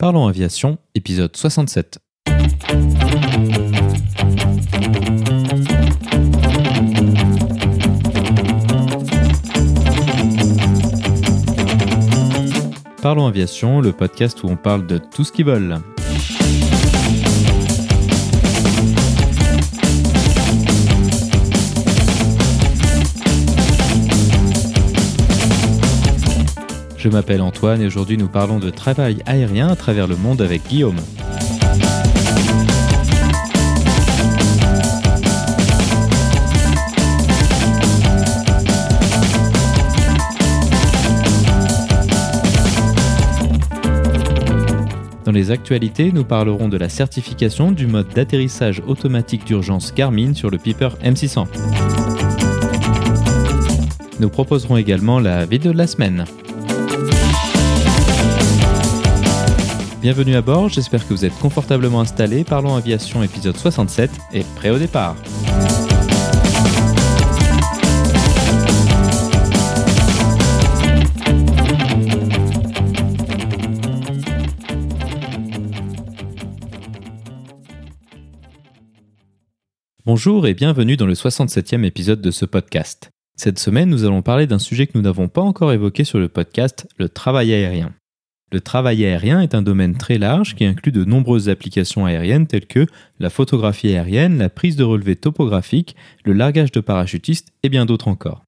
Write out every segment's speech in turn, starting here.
Parlons Aviation, épisode 67. Parlons Aviation, le podcast où on parle de tout ce qui vole. Je m'appelle Antoine et aujourd'hui nous parlons de travail aérien à travers le monde avec Guillaume. Dans les actualités, nous parlerons de la certification du mode d'atterrissage automatique d'urgence Garmin sur le Piper M600. Nous proposerons également la vidéo de la semaine. Bienvenue à bord, j'espère que vous êtes confortablement installés. Parlons Aviation épisode 67 et prêt au départ. Bonjour et bienvenue dans le 67e épisode de ce podcast. Cette semaine, nous allons parler d'un sujet que nous n'avons pas encore évoqué sur le podcast, le travail aérien. Le travail aérien est un domaine très large qui inclut de nombreuses applications aériennes telles que la photographie aérienne, la prise de relevé topographique, le largage de parachutistes et bien d'autres encore.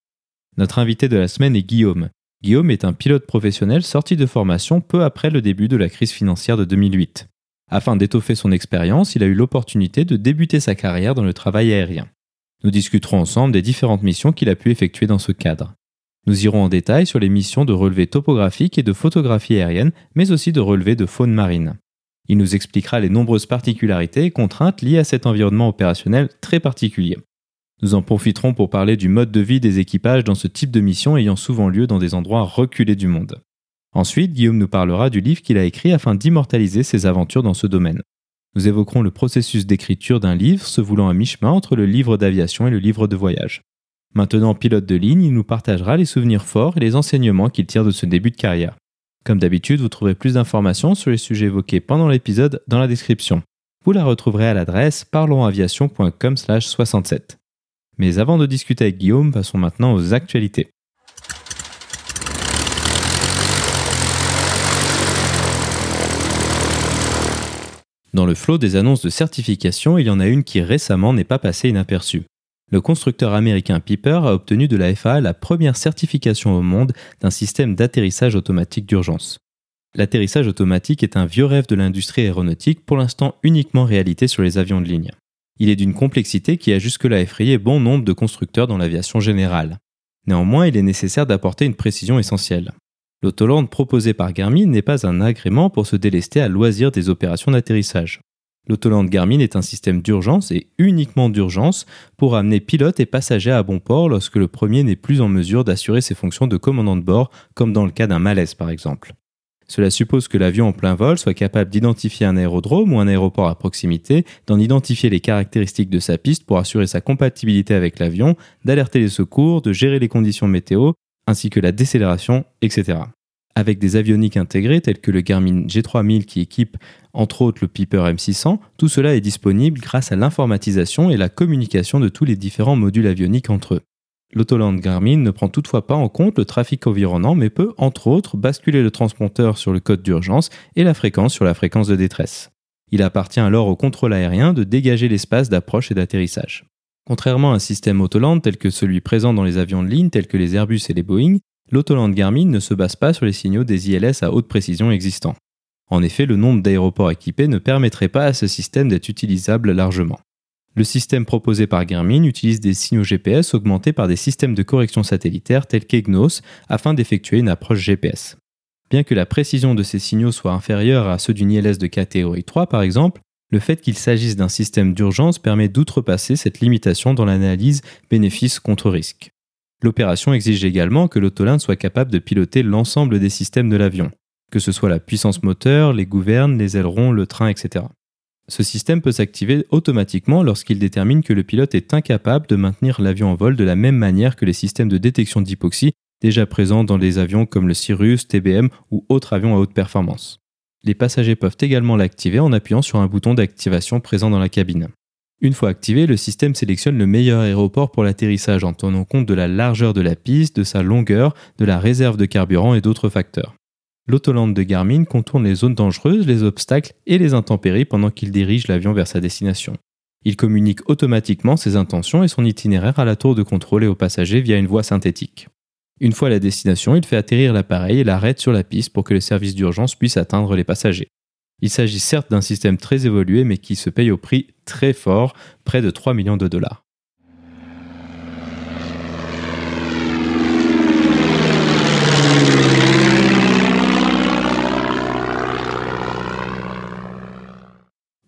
Notre invité de la semaine est Guillaume. Guillaume est un pilote professionnel sorti de formation peu après le début de la crise financière de 2008. Afin d'étoffer son expérience, il a eu l'opportunité de débuter sa carrière dans le travail aérien. Nous discuterons ensemble des différentes missions qu'il a pu effectuer dans ce cadre. Nous irons en détail sur les missions de relevé topographique et de photographie aérienne, mais aussi de relevé de faune marine. Il nous expliquera les nombreuses particularités et contraintes liées à cet environnement opérationnel très particulier. Nous en profiterons pour parler du mode de vie des équipages dans ce type de mission ayant souvent lieu dans des endroits reculés du monde. Ensuite, Guillaume nous parlera du livre qu'il a écrit afin d'immortaliser ses aventures dans ce domaine. Nous évoquerons le processus d'écriture d'un livre se voulant à mi-chemin entre le livre d'aviation et le livre de voyage. Maintenant pilote de ligne, il nous partagera les souvenirs forts et les enseignements qu'il tire de ce début de carrière. Comme d'habitude, vous trouverez plus d'informations sur les sujets évoqués pendant l'épisode dans la description. Vous la retrouverez à l'adresse parlonsaviation.com/67. Mais avant de discuter avec Guillaume, passons maintenant aux actualités. Dans le flot des annonces de certification, il y en a une qui récemment n'est pas passée inaperçue le constructeur américain Piper a obtenu de la FAA la première certification au monde d'un système d'atterrissage automatique d'urgence. L'atterrissage automatique est un vieux rêve de l'industrie aéronautique, pour l'instant uniquement réalité sur les avions de ligne. Il est d'une complexité qui a jusque-là effrayé bon nombre de constructeurs dans l'aviation générale. Néanmoins, il est nécessaire d'apporter une précision essentielle. L'autoland proposé par Garmin n'est pas un agrément pour se délester à loisir des opérations d'atterrissage. L'Autoland Garmin est un système d'urgence et uniquement d'urgence pour amener pilotes et passagers à bon port lorsque le premier n'est plus en mesure d'assurer ses fonctions de commandant de bord, comme dans le cas d'un malaise par exemple. Cela suppose que l'avion en plein vol soit capable d'identifier un aérodrome ou un aéroport à proximité, d'en identifier les caractéristiques de sa piste pour assurer sa compatibilité avec l'avion, d'alerter les secours, de gérer les conditions météo, ainsi que la décélération, etc. Avec des avioniques intégrées telles que le Garmin G3000 qui équipe entre autres le Piper M600, tout cela est disponible grâce à l'informatisation et la communication de tous les différents modules avioniques entre eux. L'Autoland Garmin ne prend toutefois pas en compte le trafic environnant mais peut, entre autres, basculer le transpondeur sur le code d'urgence et la fréquence sur la fréquence de détresse. Il appartient alors au contrôle aérien de dégager l'espace d'approche et d'atterrissage. Contrairement à un système Autoland tel que celui présent dans les avions de ligne tels que les Airbus et les Boeing, l'Autoland Garmin ne se base pas sur les signaux des ILS à haute précision existants. En effet, le nombre d'aéroports équipés ne permettrait pas à ce système d'être utilisable largement. Le système proposé par Garmin utilise des signaux GPS augmentés par des systèmes de correction satellitaire tels qu'EGNOS afin d'effectuer une approche GPS. Bien que la précision de ces signaux soit inférieure à ceux d'une ILS de catégorie 3 par exemple, le fait qu'il s'agisse d'un système d'urgence permet d'outrepasser cette limitation dans l'analyse bénéfice contre risque. L'opération exige également que l'autolinde soit capable de piloter l'ensemble des systèmes de l'avion, que ce soit la puissance moteur, les gouvernes, les ailerons, le train, etc. Ce système peut s'activer automatiquement lorsqu'il détermine que le pilote est incapable de maintenir l'avion en vol de la même manière que les systèmes de détection d'hypoxie déjà présents dans des avions comme le Cirrus, TBM ou autres avions à haute performance. Les passagers peuvent également l'activer en appuyant sur un bouton d'activation présent dans la cabine. Une fois activé, le système sélectionne le meilleur aéroport pour l'atterrissage en tenant compte de la largeur de la piste, de sa longueur, de la réserve de carburant et d'autres facteurs. L'autolande de Garmin contourne les zones dangereuses, les obstacles et les intempéries pendant qu'il dirige l'avion vers sa destination. Il communique automatiquement ses intentions et son itinéraire à la tour de contrôle et aux passagers via une voie synthétique. Une fois à la destination, il fait atterrir l'appareil et l'arrête sur la piste pour que les services d'urgence puissent atteindre les passagers. Il s'agit certes d'un système très évolué mais qui se paye au prix très fort, près de 3 millions de dollars.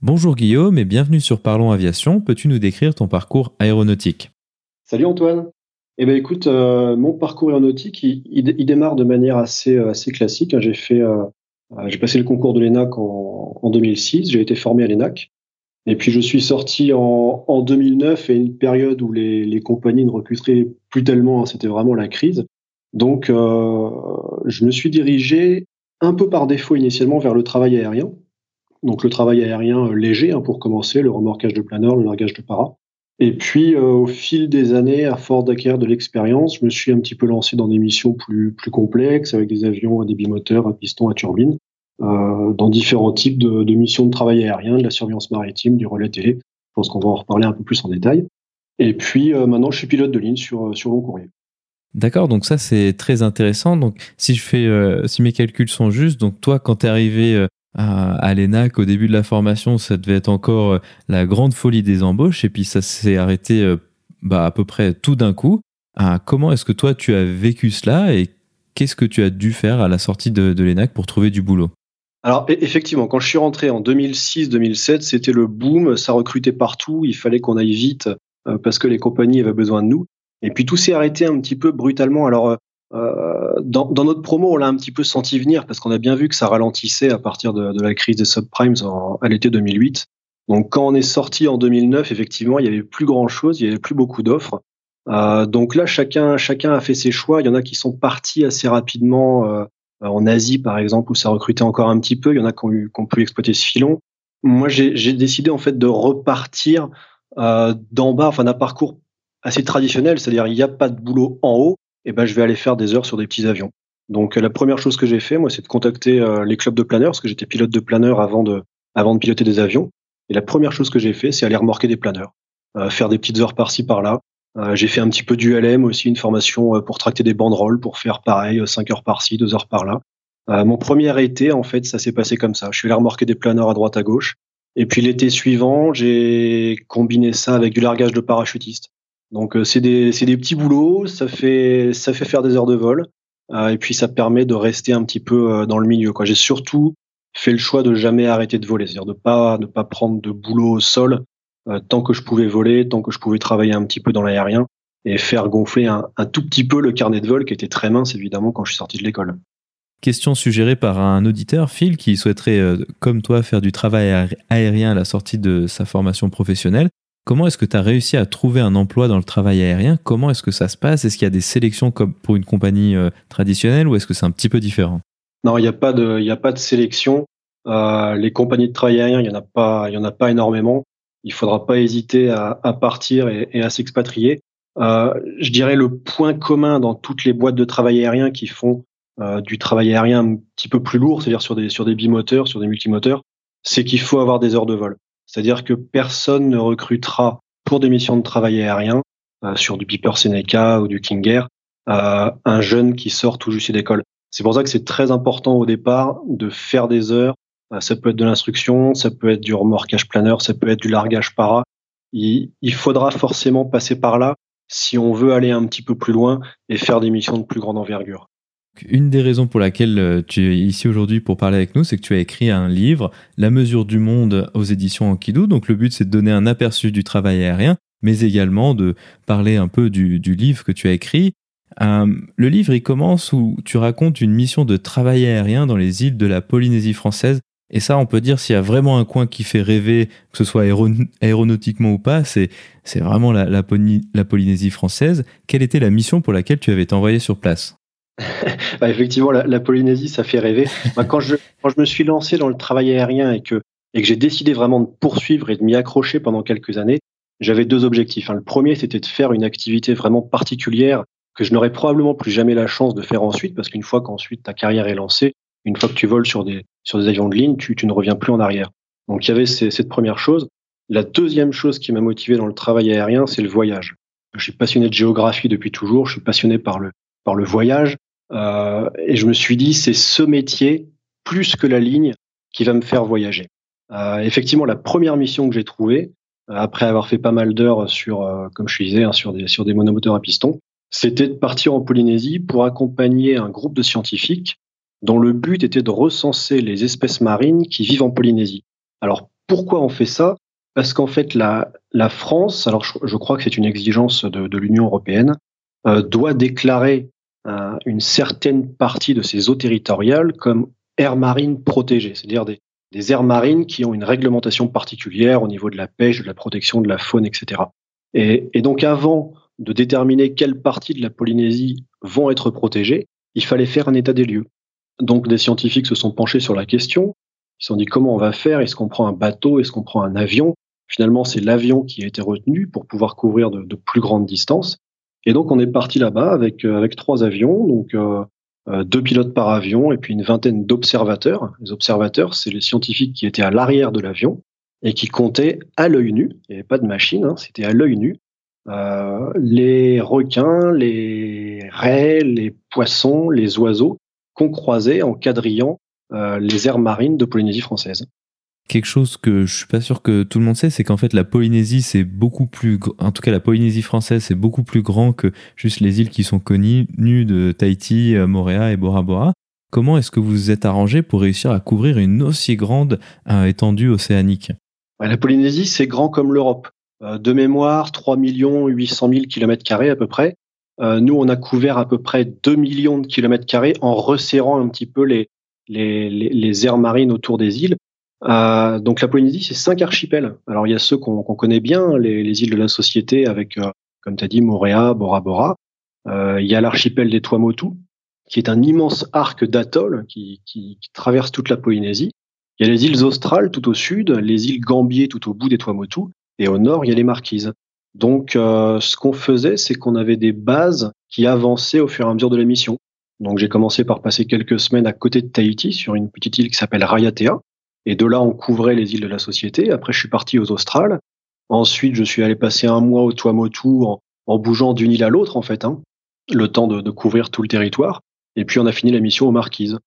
Bonjour Guillaume et bienvenue sur Parlons Aviation. Peux-tu nous décrire ton parcours aéronautique? Salut Antoine. Eh ben écoute, euh, mon parcours aéronautique, il, démarre de manière assez, euh, assez classique. J'ai fait euh, j'ai passé le concours de l'ENAC en, en 2006, j'ai été formé à l'ENAC. Et puis je suis sorti en, en 2009 et une période où les, compagnies ne recrutaient plus tellement, hein, c'était vraiment la crise. Donc euh, je me suis dirigé un peu par défaut initialement vers le travail aérien. Donc le travail aérien euh, léger hein, pour commencer, le remorquage de planeur, le largage de para. Et puis euh, au fil des années, à force d'acquérir de l'expérience, je me suis un petit peu lancé dans des missions plus, plus complexes avec des avions à des bimoteurs, à piston, à turbine. Euh, dans différents types de, missions de travail aérien, de la surveillance maritime, du relais télé. Je pense qu'on va en reparler un peu plus en détail. Et puis euh, maintenant, je suis pilote de ligne sur, sur long courrier. D'accord, donc ça c'est très intéressant. Donc si je fais, euh, si mes calculs sont justes, donc toi quand tu es arrivé à, l'ENAC au début de la formation, ça devait être encore la grande folie des embauches, et puis ça s'est arrêté bah, à peu près tout d'un coup. Ah, comment est-ce que toi tu as vécu cela et qu'est-ce que tu as dû faire à la sortie de l'ENAC pour trouver du boulot? Alors e-, effectivement, quand je suis rentré en 2006-2007, c'était le boom, ça recrutait partout, il fallait qu'on aille vite euh, parce que les compagnies avaient besoin de nous. Et puis tout s'est arrêté un petit peu brutalement. Alors euh, euh dans, dans, notre promo, on l'a un petit peu senti venir parce qu'on a bien vu que ça ralentissait à partir de, de la crise des subprimes en, à l'été 2008. Donc quand on est sorti en 2009, effectivement, il y avait plus grand chose, il y avait plus beaucoup d'offres. Euh, donc là, chacun, chacun a fait ses choix. Il y en a qui sont partis assez rapidement euh, en Asie, par exemple, où ça recrutait encore un petit peu. Il y en a qui ont, pu exploiter ce filon. Moi, j'ai décidé en fait de repartir euh, d'en bas, enfin d'un parcours assez traditionnel, c'est-à-dire il n'y a pas de boulot en haut, et ben je vais aller faire des heures sur des petits avions. Donc la première chose que j'ai fait, moi, c'est de contacter euh, les clubs de planeurs, parce que j'étais pilote de planeur avant de, piloter des avions. Et la première chose que j'ai fait, c'est aller remorquer des planeurs, euh, faire des petites heures par-ci par-là. Euh, j'ai fait un petit peu du LM aussi, une formation euh, pour tracter des banderoles, pour faire pareil, 5 heures par-ci, 2 heures par-là. Euh, mon premier été, en fait, ça s'est passé comme ça. Je suis allé remorquer des planeurs à droite à gauche. Et puis l'été suivant, j'ai combiné ça avec du largage de parachutiste. Donc c'est des, des petits boulots, ça fait, ça fait faire des heures de vol. et puis ça permet de rester un petit peu dans le milieu. J'ai surtout fait le choix de jamais arrêter de voler, c'est-à-dire de pas ne pas prendre de boulot au sol euh, tant que je pouvais voler, tant que je pouvais travailler un petit peu dans l'aérien et faire gonfler un, un, tout petit peu le carnet de vol qui était très mince évidemment quand je suis sorti de l'école. Question suggérée par un auditeur, Phil, qui souhaiterait, euh, comme toi, faire du travail aérien à la sortie de sa formation professionnelle. Comment est-ce que tu as réussi à trouver un emploi dans le travail aérien? Comment est-ce que ça se passe? Est-ce qu'il y a des sélections comme pour une compagnie euh, traditionnelle ou est-ce que c'est un petit peu différent? Non, il n'y a, pas de, il a pas de sélection. Euh, les compagnies de travail aérien, il n'y en, a pas, il y en a pas énormément il faudra pas hésiter à, à partir et, et à s'expatrier. Euh, je dirais le point commun dans toutes les boîtes de travail aérien qui font euh, du travail aérien un petit peu plus lourd, c'est-à-dire sur des sur des bimoteurs, sur des multimoteurs, c'est qu'il faut avoir des heures de vol. C'est-à-dire que personne ne recrutera pour des missions de travail aérien euh, sur du Piper Seneca ou du King Air euh, un jeune qui sort tout juste d'école. C'est pour ça que c'est très important au départ de faire des heures ça peut être de l'instruction, ça peut être du remorquage planeur, ça peut être du largage para. Il, faudra forcément passer par là si on veut aller un petit peu plus loin et faire des missions de plus grande envergure. Une des raisons pour laquelle euh, tu es ici aujourd'hui pour parler avec nous, c'est que tu as écrit un livre, La mesure du monde aux éditions Enkidu. Donc le but, c'est de donner un aperçu du travail aérien, mais également de parler un peu du, du livre que tu as écrit. Euh, le livre, il commence où tu racontes une mission de travail aérien dans les îles de la Polynésie française et ça, on peut dire, s'il y a vraiment un coin qui fait rêver, que ce soit aéronautiquement ou pas, c'est, vraiment la, Polynésie française. Quelle était la mission pour laquelle tu avais été envoyé sur place? Bah, Effectivement, la, Polynésie, ça fait rêver. quand, je, quand je me suis lancé dans le travail aérien et que, et que j'ai décidé vraiment de poursuivre et de m'y accrocher pendant quelques années, j'avais deux objectifs. Hein. Le premier, c'était de faire une activité vraiment particulière que je n'aurais probablement plus jamais la chance de faire ensuite, parce qu'une fois qu'ensuite ta carrière est lancée, une fois que tu voles sur des, sur des avions de ligne, tu, ne reviens plus en arrière. Donc il y avait cette première chose. La deuxième chose qui m'a motivé dans le travail aérien, c'est le voyage. Je suis passionné de géographie depuis toujours, je suis passionné par le, par le voyage, euh, et je me suis dit, c'est ce métier, plus que la ligne, qui va me faire voyager. Euh, effectivement, la première mission que j'ai trouvée, euh, après avoir fait pas mal d'heures sur, comme je disais, hein, sur, des, sur des monomoteurs à piston, c'était de partir en Polynésie pour accompagner un groupe de scientifiques dont le but était de recenser les espèces marines qui vivent en Polynésie. Alors pourquoi on fait ça? Parce qu'en fait, la, France, alors je, crois que c'est une exigence de, l'Union européenne, euh, doit déclarer euh, une certaine partie de ses eaux territoriales comme aires marines protégées, c'est-à-dire des, aires marines qui ont une réglementation particulière au niveau de la pêche, de la protection de la faune, etc. Et, et donc avant de déterminer quelles parties de la Polynésie vont être protégées, il fallait faire un état des lieux. Donc des scientifiques se sont penchés sur la question, ils se sont dit comment on va faire, est-ce qu'on prend un bateau, est-ce qu'on prend un avion? Finalement, c'est l'avion qui a été retenu pour pouvoir couvrir de, plus grandes distances. Et donc, on est parti là-bas avec, euh, trois avions, donc euh, euh, deux pilotes par avion et puis une vingtaine d'observateurs. Les observateurs, c'est les scientifiques qui étaient à l'arrière de l'avion et qui comptaient à l'œil nu. Il n'y avait pas de machine, hein, c'était à l'œil nu. Les requins, les raies, les poissons, les oiseaux qu'on croisait en quadrillant euh, les aires marines de Polynésie française. Quelque chose que je suis pas sûr que tout le monde sait, c'est qu'en fait la Polynésie c'est beaucoup plus, en tout cas la Polynésie française c'est beaucoup plus grand que juste les îles qui sont connues de Tahiti, euh, Moréa et Bora Bora. Comment est-ce que vous vous êtes arrangé pour réussir à couvrir une aussi grande euh, étendue océanique? La Polynésie c'est grand comme l'Europe. de mémoire, 3 800 000 km à peu près. Nous, on a couvert à peu près 2 millions de kilomètres carrés en resserrant un petit peu les, les, les, les aires marines autour des îles. Euh, donc la Polynésie, c'est cinq archipels. Alors il y a ceux qu'on connaît bien, les, les, îles de la Société, avec, euh, comme tu as dit, Moréa, Bora Bora. Euh, il y a l'archipel des Tuamotu, qui est un immense arc d'atoll qui, qui, qui, traverse toute la Polynésie. Il y a les îles australes tout au sud, les îles Gambier tout au bout des Tuamotu, et au nord, il y a les Marquises. Donc euh, ce qu'on faisait, c'est qu'on avait des bases qui avançaient au fur et à mesure de la mission. Donc j'ai commencé par passer quelques semaines à côté de Tahiti sur une petite île qui s'appelle Rayatea. Et de là, on couvrait les îles de la société. Après, je suis parti aux Australes. Ensuite, je suis allé passer un mois au Tuamotu en, en bougeant d'une île à l'autre, en fait, hein, le temps de, couvrir tout le territoire. Et puis, on a fini la mission aux Marquises.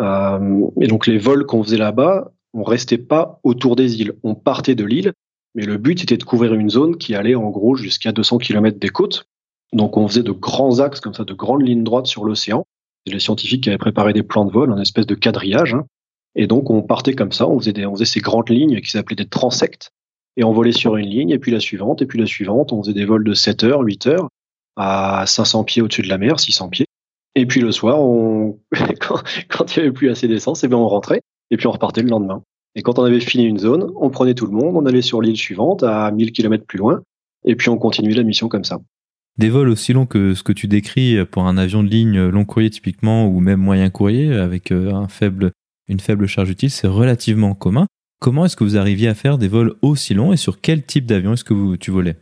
Euh, et donc, les vols qu'on faisait là-bas, on restait pas autour des îles. On partait de l'île, mais le but, c'était de couvrir une zone qui allait en gros jusqu'à 200 km des côtes. Donc, on faisait de grands axes comme ça, de grandes lignes droites sur l'océan. C'est les scientifiques avaient préparé des plans de vol, en espèce de quadrillage. Hein. Et donc, on partait comme ça, on faisait, des, ces grandes lignes qui s'appelaient des transects. Et on volait sur une ligne, et puis la suivante, et puis la suivante. On faisait des vols de 7 heures, 8 heures, à 500 pieds au-dessus de la mer, 600 pieds. Et puis le soir, on... quand, il n'y avait plus assez d'essence, eh bien on rentrait, et puis on repartait le lendemain. Et quand on avait fini une zone, on prenait tout le monde, on allait sur l'île suivante, à 1000 km plus loin, et puis on continuait la mission comme ça. Des vols aussi longs que ce que tu décris pour un avion de ligne long courrier typiquement, ou même moyen courrier, avec euh, un faible une faible charge utile, c'est relativement commun. Comment est-ce que vous arriviez à faire des vols aussi longs et sur quel type d'avion est-ce que vous, tu volais?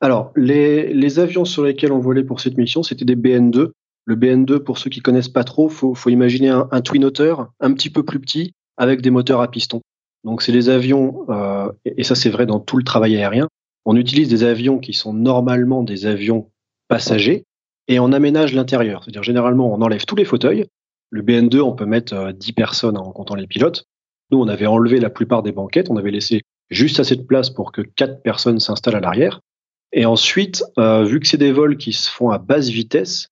Alors, les, les, avions sur lesquels on volait pour cette mission, c'était des BN2. Le BN2, pour ceux qui connaissent pas trop, faut, faut imaginer un, un twin otter un petit peu plus petit avec des moteurs à piston. Donc, c'est des avions, euh, et ça c'est vrai dans tout le travail aérien, on utilise des avions qui sont normalement des avions passagers et on aménage l'intérieur. C'est-à-dire généralement on enlève tous les fauteuils, le BN2, on peut mettre 10 euh, personnes en comptant les pilotes. Nous, on avait enlevé la plupart des banquettes, on avait laissé juste assez de place pour que 4 personnes s'installent à l'arrière. Et ensuite, euh, vu que c'est des vols qui se font à basse vitesse,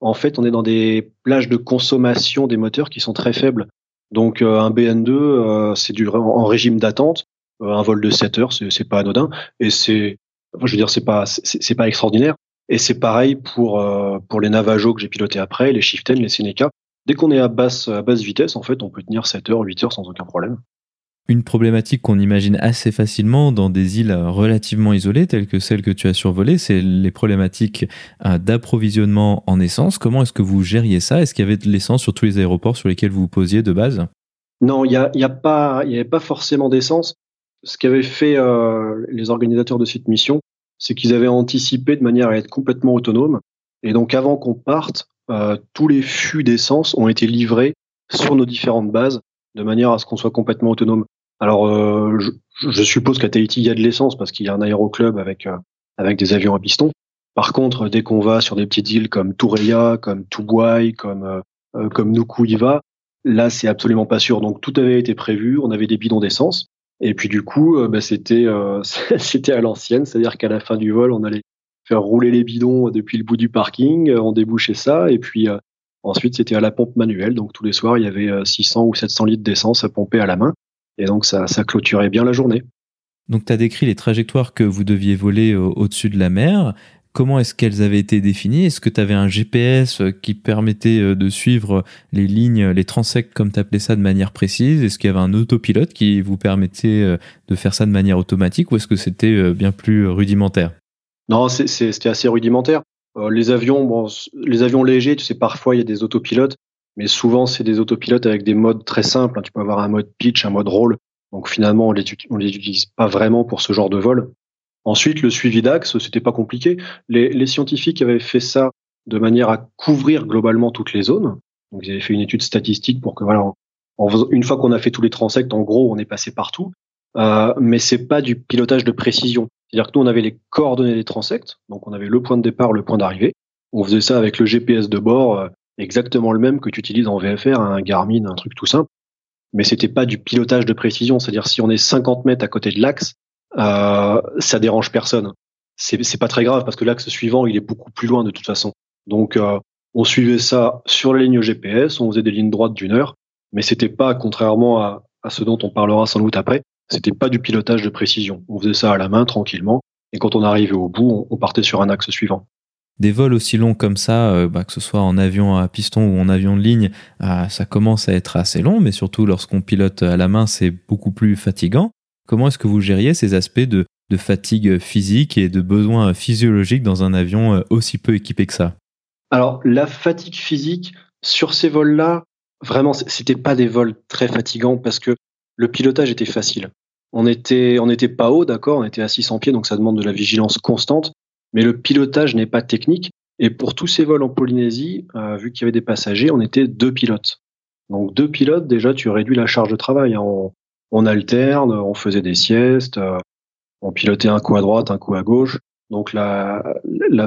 en fait, on est dans des plages de consommation des moteurs qui sont très faibles. Donc, euh, un BN2, c'est du en régime d'attente. un vol de 7 heures, c'est pas anodin. Et c'est, je veux dire, c'est pas, c'est pas extraordinaire. Et c'est pareil pour pour les Navajo que j'ai pilotés après, les Shiften, les Seneca. Dès qu'on est à basse, à basse vitesse, en fait, on peut tenir 7 heures, 8 heures sans aucun problème. Une problématique qu'on imagine assez facilement dans des îles relativement isolées telles que celles que tu as survolées, c'est les problématiques euh, d'approvisionnement en essence. Comment est-ce que vous gériez ça? Est-ce qu'il y avait de l'essence sur tous les aéroports sur lesquels vous vous posiez de base? Non, il n'y a, y a pas, avait pas forcément d'essence. Ce qu'avaient fait euh, les organisateurs de cette mission, c'est qu'ils avaient anticipé de manière à être complètement autonomes. Et donc avant qu'on parte, euh, tous les fûts d'essence ont été livrés sur nos différentes bases de manière à ce qu'on soit complètement autonome. Alors, euh, je, suppose qu'à Tahiti, il y a de l'essence parce qu'il y a un aéroclub avec, euh, avec des avions à piston. Par contre, dès qu'on va sur des petites îles comme Toureya, comme Tubuai, comme, euh, comme Nukuiva, là, c'est absolument pas sûr. Donc, tout avait été prévu. On avait des bidons d'essence. Et puis, du coup, bah, c'était, c'était à l'ancienne. C'est-à-dire qu'à la fin du vol, on allait faire rouler les bidons depuis le bout du parking, on débouchait ça. Et puis, ensuite, c'était à la pompe manuelle. Donc, tous les soirs, il y avait 600 ou 700 litres d'essence à pomper à la main. Et donc, ça, ça clôturait bien la journée. Donc, tu as décrit les trajectoires que vous deviez voler au-dessus de la mer. Comment est-ce qu'elles avaient été définies? Est-ce que tu avais un GPS qui permettait euh, de suivre les lignes, les transects, comme tu appelais ça, de manière précise? Est-ce qu'il y avait un autopilote qui vous permettait euh, de faire ça de manière automatique ou est-ce que c'était euh, bien plus rudimentaire? Non, c'était assez rudimentaire. les avions, bon, les avions légers, tu sais, parfois il y a des autopilotes mais souvent c'est des autopilotes avec des modes très simples. Hein. Tu peux avoir un mode pitch, un mode roll. Donc finalement, on les, utilise pas vraiment pour ce genre de vol. Ensuite, le suivi d'axe, c'était pas compliqué. Les, scientifiques avaient fait ça de manière à couvrir globalement toutes les zones. Donc ils avaient fait une étude statistique pour que voilà, une fois qu'on a fait tous les transects, en gros, on est passé partout. Euh, mais c'est pas du pilotage de précision. C'est-à-dire que nous, on avait les coordonnées des transects, donc on avait le point de départ, le point d'arrivée. On faisait ça avec le GPS de bord. Exactement le même que tu utilises en VFR, un Garmin, un truc tout simple. Mais c'était pas du pilotage de précision. C'est-à-dire si on est 50 mètres à côté de l'axe, euh, ça dérange personne. C'est, pas très grave parce que l'axe suivant, il est beaucoup plus loin de toute façon. Donc euh, on suivait ça sur la ligne GPS, on faisait des lignes droites d'une heure, mais c'était pas, contrairement à, à ce dont on parlera sans doute après, c'était pas du pilotage de précision. On faisait ça à la main tranquillement, et quand on arrivait au bout, on partait sur un axe suivant des vols aussi longs comme ça, euh, bah, que ce soit en avion à piston ou en avion de ligne, euh, ça commence à être assez long, mais surtout lorsqu'on pilote à la main, c'est beaucoup plus fatigant. Comment est-ce que vous gériez ces aspects de, fatigue physique et de besoins physiologiques dans un avion euh, aussi peu équipé que ça? Alors, la fatigue physique, sur ces vols-là, vraiment, c'était pas des vols très fatigants parce que le pilotage était facile. On était, on n'était pas haut, d'accord, on était à 600 pieds, donc ça demande de la vigilance constante mais le pilotage n'est pas technique. Et pour tous ces vols en Polynésie, euh, vu qu'il y avait des passagers, on était deux pilotes. Donc deux pilotes, déjà, tu réduis la charge de travail. Hein. On, alterne, on faisait des siestes, euh, on pilotait un coup à droite, un coup à gauche. Donc la,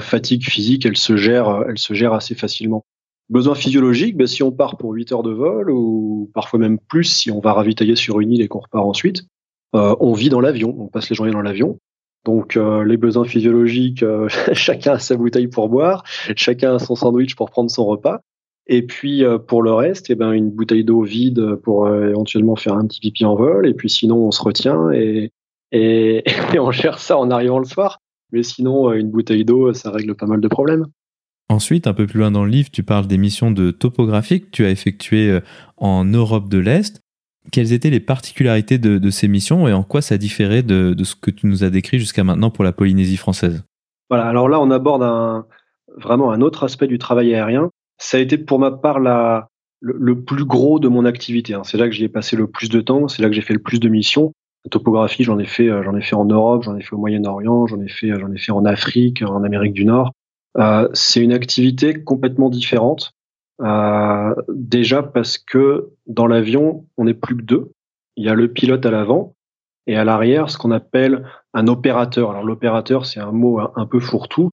fatigue physique, elle se gère, elle se gère assez facilement. Besoin physiologique, ben, si on part pour 8 heures de vol, ou parfois même plus si on va ravitailler sur une île et qu'on repart ensuite, euh, on vit dans l'avion, on passe les journées dans l'avion. Donc euh, les besoins physiologiques, euh, chacun a sa bouteille pour boire, chacun a son sandwich pour prendre son repas. Et puis euh, pour le reste, eh ben une bouteille d'eau vide pour éventuellement faire un petit pipi en vol. Et puis sinon on se retient et, et, on gère ça en arrivant le soir. Mais sinon une bouteille d'eau, ça règle pas mal de problèmes. Ensuite, un peu plus loin dans le livre, tu parles des missions de topographie que tu as effectuées en Europe de l'Est quelles étaient les particularités de, ces missions et en quoi ça différait de, ce que tu nous as décrit jusqu'à maintenant pour la Polynésie française? Voilà, alors là, on aborde vraiment un autre aspect du travail aérien. Ça a été pour ma part le, plus gros de mon activité. Hein. C'est là que j'y ai passé le plus de temps, c'est là que j'ai fait le plus de missions. La topographie, j'en ai fait, euh, j'en ai fait en Europe, j'en ai fait au Moyen-Orient, j'en ai fait, j'en ai fait en Afrique, en Amérique du Nord. Euh, c'est une activité complètement différente. Euh, déjà parce que dans l'avion, on n'est plus que deux. Il y a le pilote à l'avant et à l'arrière, ce qu'on appelle un opérateur. Alors l'opérateur, c'est un mot un, peu fourre-tout,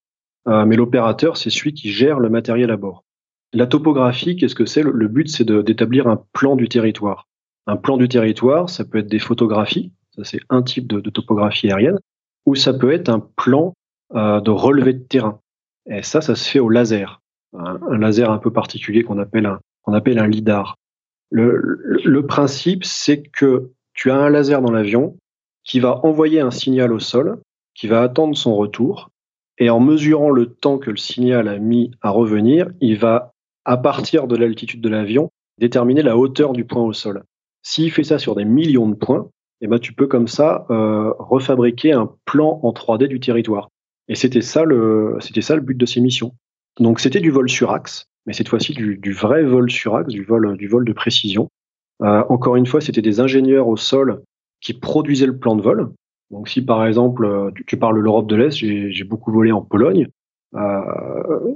euh, mais l'opérateur, c'est celui qui gère le matériel à bord. La topographie, qu'est-ce que c'est? Le, but, c'est d'établir un plan du territoire. Un plan du territoire, ça peut être des photographies, ça c'est un type de, topographie aérienne, ou ça peut être un plan euh, de relevé de terrain. Et ça, ça se fait au laser un, laser un peu particulier qu'on appelle un, lidar. Le, principe, c'est que tu as un laser dans l'avion qui va envoyer un signal au sol, qui va attendre son retour, et en mesurant le temps que le signal a mis à revenir, il va, à partir de l'altitude de l'avion, déterminer la hauteur du point au sol. S'il fait ça sur des millions de points, et ben tu peux comme ça refabriquer un plan en 3D du territoire. Et c'était ça le c'était ça le but de ces missions. Donc c'était du vol sur axe, mais cette fois-ci du, vrai vol sur axe, du vol de précision. encore une fois, c'était des ingénieurs au sol qui produisaient le plan de vol. Donc si par exemple tu, parles de l'Europe de l'Est, j'ai beaucoup volé en Pologne.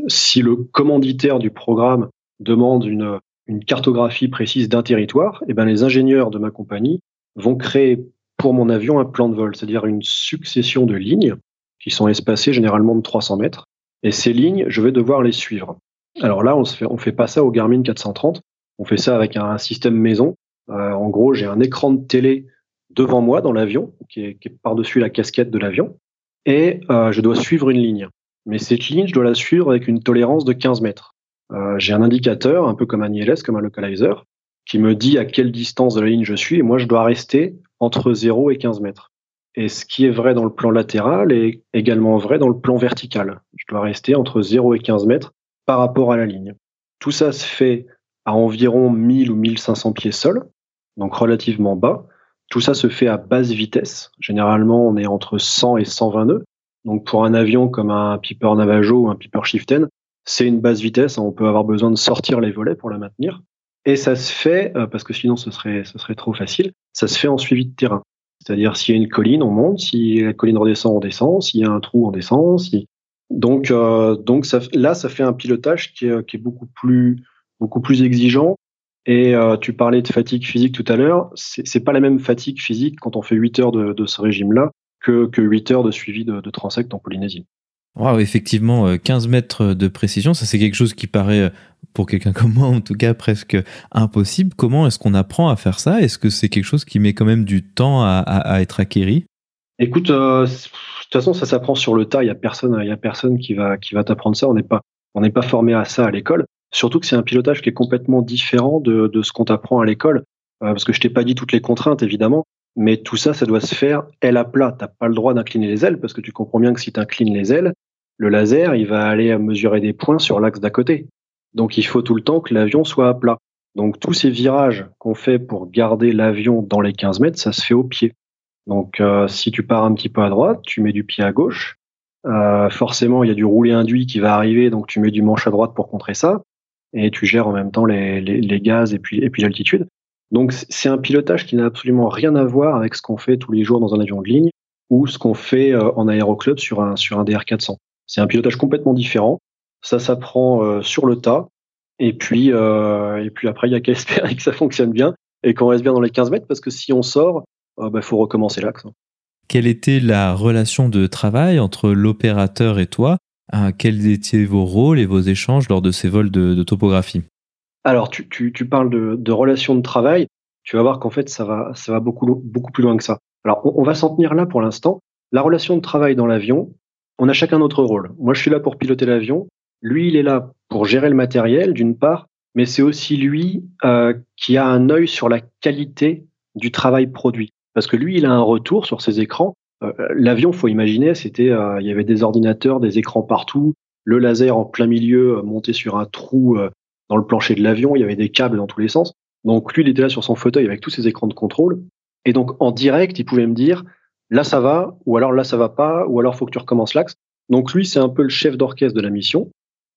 si le commanditaire du programme demande une, cartographie précise d'un territoire, eh ben les ingénieurs de ma compagnie vont créer pour mon avion un plan de vol, c'est-à-dire une succession de lignes qui sont espacées généralement de 300 mètres. Et ces lignes, je vais devoir les suivre. Alors là, on ne fait pas ça au Garmin 430, on fait ça avec un système maison. Euh, en gros, j'ai un écran de télé devant moi dans l'avion, qui est, par-dessus la casquette de l'avion, et euh, je dois suivre une ligne. Mais cette ligne, je dois la suivre avec une tolérance de 15 mètres. Euh, j'ai un indicateur, un peu comme un ILS, comme un localizer, qui me dit à quelle distance de la ligne je suis, et moi, je dois rester entre 0 et 15 mètres. Et ce qui est vrai dans le plan latéral est également vrai dans le plan vertical. Je dois rester entre 0 et 15 mètres par rapport à la ligne. Tout ça se fait à environ 1000 ou 1500 pieds sol, donc relativement bas. Tout ça se fait à basse vitesse. Généralement, on est entre 100 et 120 nœuds. Donc pour un avion comme un Piper Navajo ou un Piper Chieftain, c'est une basse vitesse. On peut avoir besoin de sortir les volets pour la maintenir. Et ça se fait, euh, parce que sinon ce serait, ce serait trop facile, ça se fait en suivi de terrain. C'est-à-dire s'il y a une colline, on monte, si la colline redescend, on descend, s'il y a un trou, on descend. Donc, euh, donc là, ça fait un pilotage qui est, beaucoup plus beaucoup plus exigeant. Et euh, tu parlais de fatigue physique tout à l'heure. C'est pas la même fatigue physique quand on fait 8 heures de, de ce régime-là que, que 8 heures de suivi de, de transect en Polynésie. Wow, effectivement, 15 euh, mètres de précision, ça c'est quelque chose qui paraît, euh, pour quelqu'un comme moi en tout cas, presque impossible. Comment est-ce qu'on apprend à faire ça? Est-ce que c'est quelque chose qui met quand même du temps à, être acquéri? Écoute, euh, de toute façon, ça s'apprend sur le tas. Il y a personne, a personne qui va qui va t'apprendre ça. On n'est pas formé à ça à l'école. Surtout que c'est un pilotage qui est complètement différent de, de ce qu'on t'apprend à l'école. parce que je t'ai pas dit toutes les contraintes, évidemment. Mais tout ça, ça doit se faire aile à plat. T'as pas le droit d'incliner les ailes parce que tu comprends bien que si tu inclines les ailes, le laser, il va aller mesurer des points sur l'axe d'à côté. Donc il faut tout le temps que l'avion soit à plat. Donc tous ces virages qu'on fait pour garder l'avion dans les 15 mètres, ça se fait au pied. Donc euh, si tu pars un petit peu à droite, tu mets du pied à gauche. Euh, forcément, il y a du roulé induit qui va arriver, donc tu mets du manche à droite pour contrer ça. Et tu gères en même temps les, gaz et puis l'altitude. Donc c'est un pilotage qui n'a absolument rien à voir avec ce qu'on fait tous les jours dans un avion de ligne ou ce qu'on fait euh, en aéroclub sur un, sur un DR400. C'est un pilotage complètement différent. Ça s'apprend euh, sur le tas. Et puis, euh, et puis après, il y a qu'à espérer que ça fonctionne bien et qu'on reste bien dans les 15 mètres parce que si on sort, il bah, faut recommencer l'axe. Quelle était la relation de travail entre l'opérateur et toi? Quels étaient vos rôles et vos échanges lors de ces vols de topographie? Alors, tu, tu, tu parles de, de relations de travail. Tu vas voir qu'en fait, ça va, ça va beaucoup, beaucoup plus loin que ça. Alors, on, va s'en tenir là pour l'instant. La relation de travail dans l'avion, on a chacun notre rôle. Moi, je suis là pour piloter l'avion. Lui, il est là pour gérer le matériel, d'une part, mais c'est aussi lui euh, qui a un œil sur la qualité du travail produit. Parce que lui, il a un retour sur ses écrans. Euh, l'avion, faut imaginer, c'était, euh, il y avait des ordinateurs, des écrans partout, le laser en plein milieu, euh, monté sur un trou dans le plancher de l'avion, il y avait des câbles dans tous les sens. Donc lui, il était là sur son fauteuil avec tous ses écrans de contrôle. Et donc en direct, il pouvait me dire là ça va, ou alors là ça va pas, ou alors faut que tu recommences l'axe. Donc lui, c'est un peu le chef d'orchestre de la mission.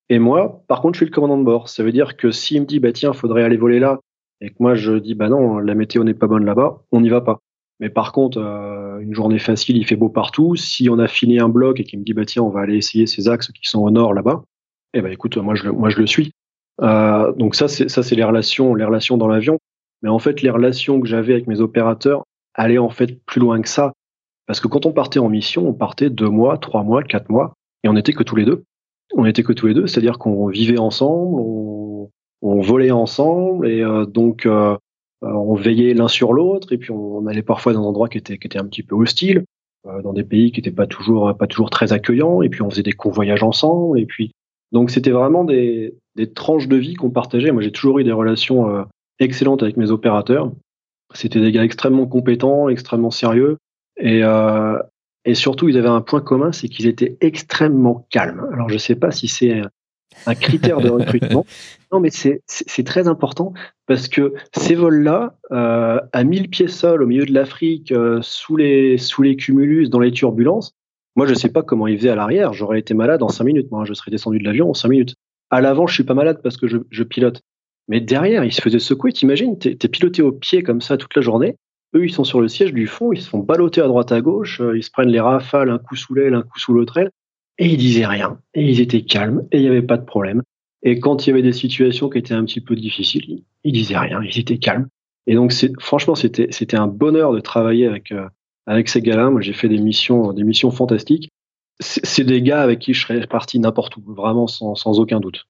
Et moi, par contre, je suis le commandant de bord. Ça veut dire que s'il me dit bah tiens, faudrait aller voler là, et que moi je dis bah non, la météo n'est pas bonne là-bas, on n'y va pas. Mais par contre, euh, une journée facile, il fait beau partout. Si on a fini un bloc et qu'il me dit bah tiens, on va aller essayer ces axes qui sont au nord là-bas, eh ben écoute, moi je moi je le suis. Euh, donc ça, c'est ça, c'est les relations, les relations dans l'avion. Mais en fait, les relations que j'avais avec mes opérateurs allaient en fait plus loin que ça, parce que quand on partait en mission, on partait deux mois, trois mois, quatre mois, et on n'était que tous les deux. On était que tous les deux, c'est-à-dire qu'on vivait ensemble, on, on, volait ensemble, et euh, donc euh, on veillait l'un sur l'autre, et puis on, allait parfois dans des endroits qui étaient, qui étaient un petit peu hostiles, dans des pays qui n'étaient pas toujours, pas toujours très accueillants, et puis on faisait des convoyages ensemble, et puis donc c'était vraiment des, des, tranches de vie qu'on partageait. Moi j'ai toujours eu des relations euh, excellentes avec mes opérateurs. C'était des gars extrêmement compétents, extrêmement sérieux. Et, euh, et surtout, ils avaient un point commun, c'est qu'ils étaient extrêmement calmes. Alors je sais pas si c'est un critère de recrutement. non, mais c'est très important parce que ces vols-là, euh, à 1000 pieds sol au milieu de l'Afrique, euh, sous, les, sous les cumulus, dans les turbulences, moi, je ne sais pas comment ils faisaient à l'arrière. J'aurais été malade en 5 minutes. Moi, je serais descendu de l'avion en 5 minutes. À l'avant, je suis pas malade parce que je, pilote. Mais derrière, ils se faisaient secouer. T'imagines, t'es es piloté au pied comme ça toute la journée. Eux, ils sont sur le siège du fond, ils se font balloter à droite à gauche, euh, ils se prennent les rafales, un coup sous l'aile, un coup sous l'autre aile, et ils disaient rien. Et ils étaient calmes, et il n'y avait pas de problème. Et quand il y avait des situations qui étaient un petit peu difficiles, ils disaient rien, ils étaient calmes. Et donc, franchement, c'était un bonheur de travailler avec euh, ces gars-là. Moi, j'ai fait des missions fantastiques. C'est des gars avec qui je serais parti n'importe où, vraiment sans, aucun doute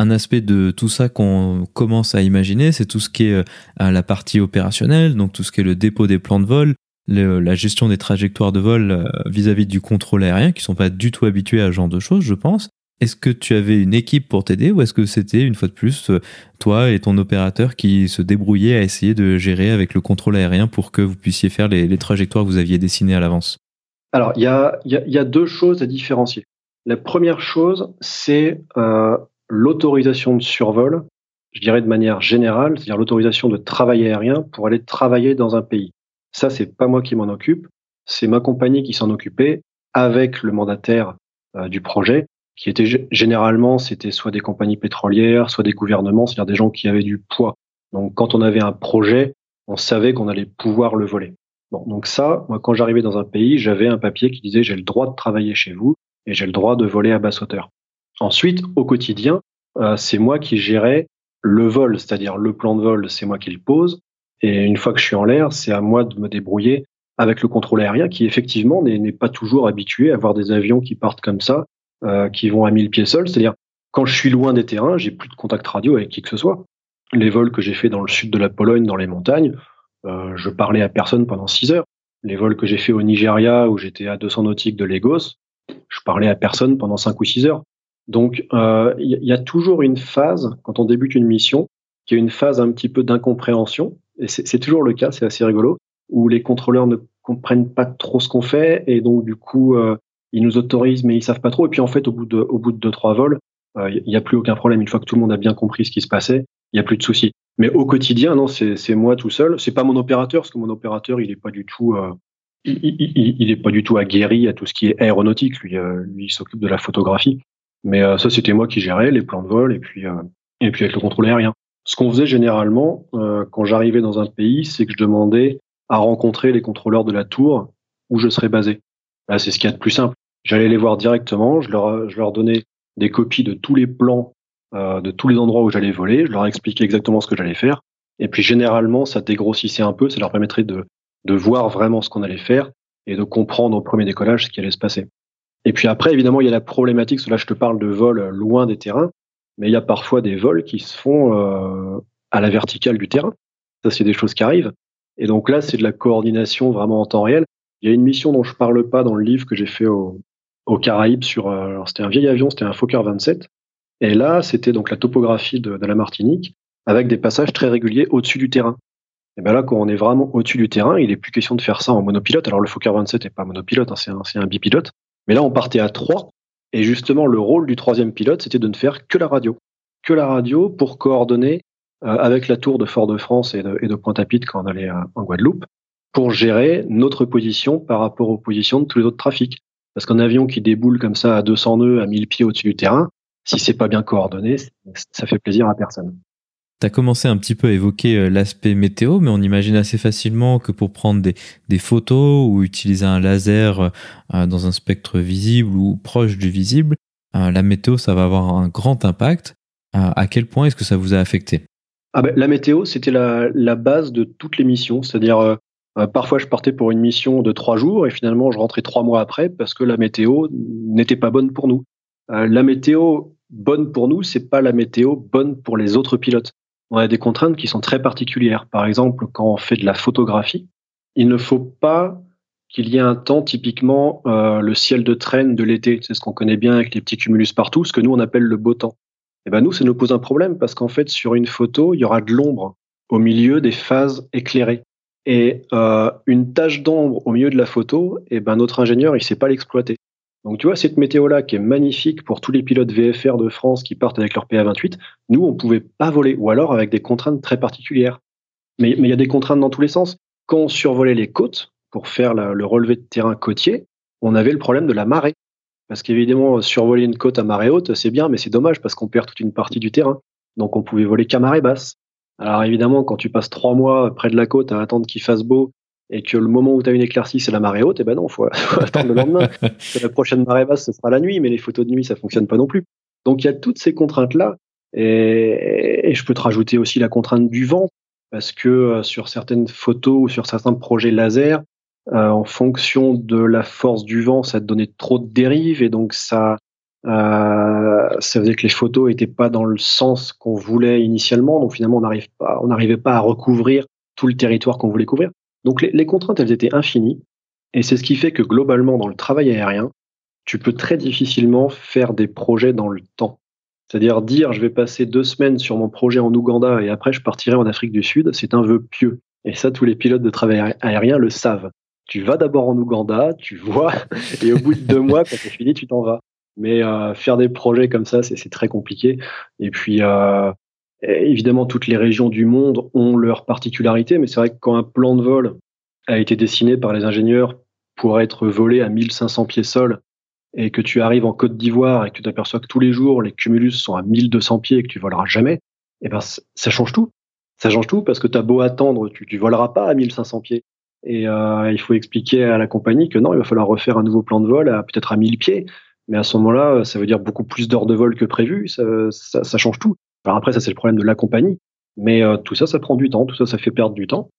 un aspect de tout ça qu'on commence à imaginer, c'est tout ce qui est euh, la partie opérationnelle, donc tout ce qui est le dépôt des plans de vol, la gestion des trajectoires de vol euh, vis-à-vis du contrôle aérien, qui sont pas du tout habitués à ce genre de choses, je pense. Est-ce que tu avais une équipe pour t'aider ou est-ce que c'était une fois de plus euh, toi et ton opérateur qui se débrouillaient à essayer de gérer avec le contrôle aérien pour que vous puissiez faire les, trajectoires que vous aviez dessinées à l'avance? Alors, il y a, deux choses à différencier. La première chose, c'est l'autorisation de survol, je dirais de manière générale, c'est-à-dire l'autorisation de travail aérien pour aller travailler dans un pays. Ça, c'est pas moi qui m'en occupe, c'est ma compagnie qui s'en occupait avec le mandataire euh, du projet, qui était généralement, c'était soit des compagnies pétrolières, soit des gouvernements, c'est-à-dire des gens qui avaient du poids. Donc, quand on avait un projet, on savait qu'on allait pouvoir le voler. Bon, donc ça, moi, quand j'arrivais dans un pays, j'avais un papier qui disait j'ai le droit de travailler chez vous et j'ai le droit de voler à basse hauteur. Ensuite, au quotidien, euh, c'est moi qui gérais le vol, c'est-à-dire le plan de vol, c'est moi qui le pose. Et une fois que je suis en l'air, c'est à moi de me débrouiller avec le contrôle aérien qui effectivement n'est pas toujours habitué à voir des avions qui partent comme ça, euh, qui vont à 1000 pieds seuls. C'est-à-dire quand je suis loin des terrains, j'ai plus de contact radio avec qui que ce soit. Les vols que j'ai fait dans le sud de la Pologne, dans les montagnes, euh, je parlais à personne pendant 6 heures. Les vols que j'ai fait au Nigeria, où j'étais à 200 nautiques de Lagos, je parlais à personne pendant 5 ou 6 heures. Donc, il euh, y, a toujours une phase, quand on débute une mission, qui est une phase un petit peu d'incompréhension, et c'est toujours le cas, c'est assez rigolo, où les contrôleurs ne comprennent pas trop ce qu'on fait, et donc du coup, euh, ils nous autorisent, mais ils savent pas trop. Et puis en fait, au bout de, au bout de deux trois vols, euh, il n'y a plus aucun problème. Une fois que tout le monde a bien compris ce qui se passait, il n'y a plus de soucis. Mais au quotidien, non, c'est moi tout seul. C'est pas mon opérateur, parce que mon opérateur, il est pas du tout, il, il, il, est pas du tout aguerri à tout ce qui est aéronautique. Lui, lui, il s'occupe de la photographie. Mais euh, ça, c'était moi qui gérais les plans de vol et puis, euh, et puis avec le contrôle aérien. Ce qu'on faisait généralement euh, quand j'arrivais dans un pays, c'est que je demandais à rencontrer les contrôleurs de la tour où je serais basé. Là, c'est ce qu'il y a de plus simple. J'allais les voir directement, je leur, je leur donnais des copies de tous les plans, euh, de tous les endroits où j'allais voler, je leur expliquais exactement ce que j'allais faire. Et puis généralement, ça dégrossissait un peu, ça leur permettrait de, voir vraiment ce qu'on allait faire et de comprendre au premier décollage ce qui allait se passer. Et puis après, évidemment, il y a la problématique, là je te parle de vols loin des terrains, mais il y a parfois des vols qui se font euh, à la verticale du terrain. Ça, c'est des choses qui arrivent. Et donc là, c'est de la coordination vraiment en temps réel. Il y a une mission dont je parle pas dans le livre que j'ai fait au, aux Caraïbes sur, euh, c'était un vieil avion, c'était un Fokker 27. Et là, c'était donc la topographie de, la Martinique avec des passages très réguliers au-dessus du terrain. Et bien là, quand on est vraiment au-dessus du terrain, il n'est plus question de faire ça en monopilote. Alors le Fokker 27 n'est pas monopilote, hein, c'est un, bipilote. Mais là, on partait à trois. Et justement, le rôle du troisième pilote, c'était de ne faire que la radio. Que la radio pour coordonner euh, avec la tour de Fort-de-France et de, Pointe-à-Pitre quand on allait en Guadeloupe, pour gérer notre position par rapport aux positions de tous les autres trafics. Parce qu'un avion qui déboule comme ça à 200 nœuds, à 1000 pieds au-dessus du terrain, si c'est pas bien coordonné, ça fait plaisir à personne. Tu as commencé un petit peu à évoquer euh, l'aspect météo, mais on imagine assez facilement que pour prendre des, photos ou utiliser un laser euh, dans un spectre visible ou proche du visible, euh, la météo, ça va avoir un grand impact. À quel point est-ce que ça vous a affecté? Ah ben, La météo, c'était la, base de toutes les missions. C'est-à-dire, parfois, je partais pour une mission de trois jours et finalement, je rentrais trois mois après parce que la météo n'était pas bonne pour nous. la météo bonne pour nous, c'est pas la météo bonne pour les autres pilotes on a des contraintes qui sont très particulières. Par exemple, quand on fait de la photographie, il ne faut pas qu'il y ait un temps typiquement euh, le ciel de traîne de l'été. C'est ce qu'on connaît bien avec les petits cumulus partout, ce que nous on appelle le beau temps. Et eh ben nous, ça nous pose un problème parce qu'en fait, sur une photo, il y aura de l'ombre au milieu des phases éclairées. Et euh, une tache d'ombre au milieu de la photo, et eh ben notre ingénieur, il sait pas l'exploiter. Donc tu vois, cette météo-là qui est magnifique pour tous les pilotes VFR de France qui partent avec leur PA28, nous, on ne pouvait pas voler, ou alors avec des contraintes très particulières. Mais il y a des contraintes dans tous les sens. Quand on survolait les côtes pour faire le relevé de terrain côtier, on avait le problème de la marée. Parce qu'évidemment, survoler une côte à marée haute, c'est bien, mais c'est dommage parce qu'on perd toute une partie du terrain. Donc on pouvait voler qu'à marée basse. Alors évidemment, quand tu passes trois mois près de la côte à attendre qu'il fasse beau et que le moment où tu as une éclaircie, c'est la marée haute, et eh ben non, faut, faut attendre le lendemain. la prochaine marée basse, ce sera la nuit, mais les photos de nuit, ça fonctionne pas non plus. Donc il y a toutes ces contraintes-là. Et, je peux te rajouter aussi la contrainte du vent, parce que euh, sur certaines photos ou sur certains projets laser, euh, en fonction de la force du vent, ça te donnait trop de dérives, et donc ça, euh, ça faisait que les photos étaient pas dans le sens qu'on voulait initialement. Donc finalement, on n'arrive pas, on n'arrivait pas à recouvrir tout le territoire qu'on voulait couvrir. Donc les, contraintes, elles étaient infinies. Et c'est ce qui fait que globalement, dans le travail aérien, tu peux très difficilement faire des projets dans le temps. C'est-à-dire dire je vais passer deux semaines sur mon projet en Ouganda et après je partirai en Afrique du Sud, c'est un vœu pieux. Et ça, tous les pilotes de travail aérien le savent. Tu vas d'abord en Ouganda, tu vois, et au bout de deux mois, quand c'est fini, tu t'en vas. Mais euh, faire des projets comme ça, c'est très compliqué. Et puis, euh, évidemment, toutes les régions du monde ont leurs particularités, mais c'est vrai que quand un plan de vol a été dessiné par les ingénieurs pour être volé à 1500 pieds sol et que tu arrives en Côte d'Ivoire et que tu t'aperçois que tous les jours les cumulus sont à 1200 pieds et que tu voleras jamais, eh ben ça change tout. Ça change tout parce que tu as beau attendre, tu, tu voleras pas à 1500 pieds. Et euh, il faut expliquer à la compagnie que non, il va falloir refaire un nouveau plan de vol à peut-être à 1000 pieds. Mais à ce moment-là, ça veut dire beaucoup plus d'heures de vol que prévu. Ça change tout. Alors après, ça c'est le problème de la compagnie. Mais euh, tout ça, ça prend du temps. Tout ça, ça fait perdre du temps.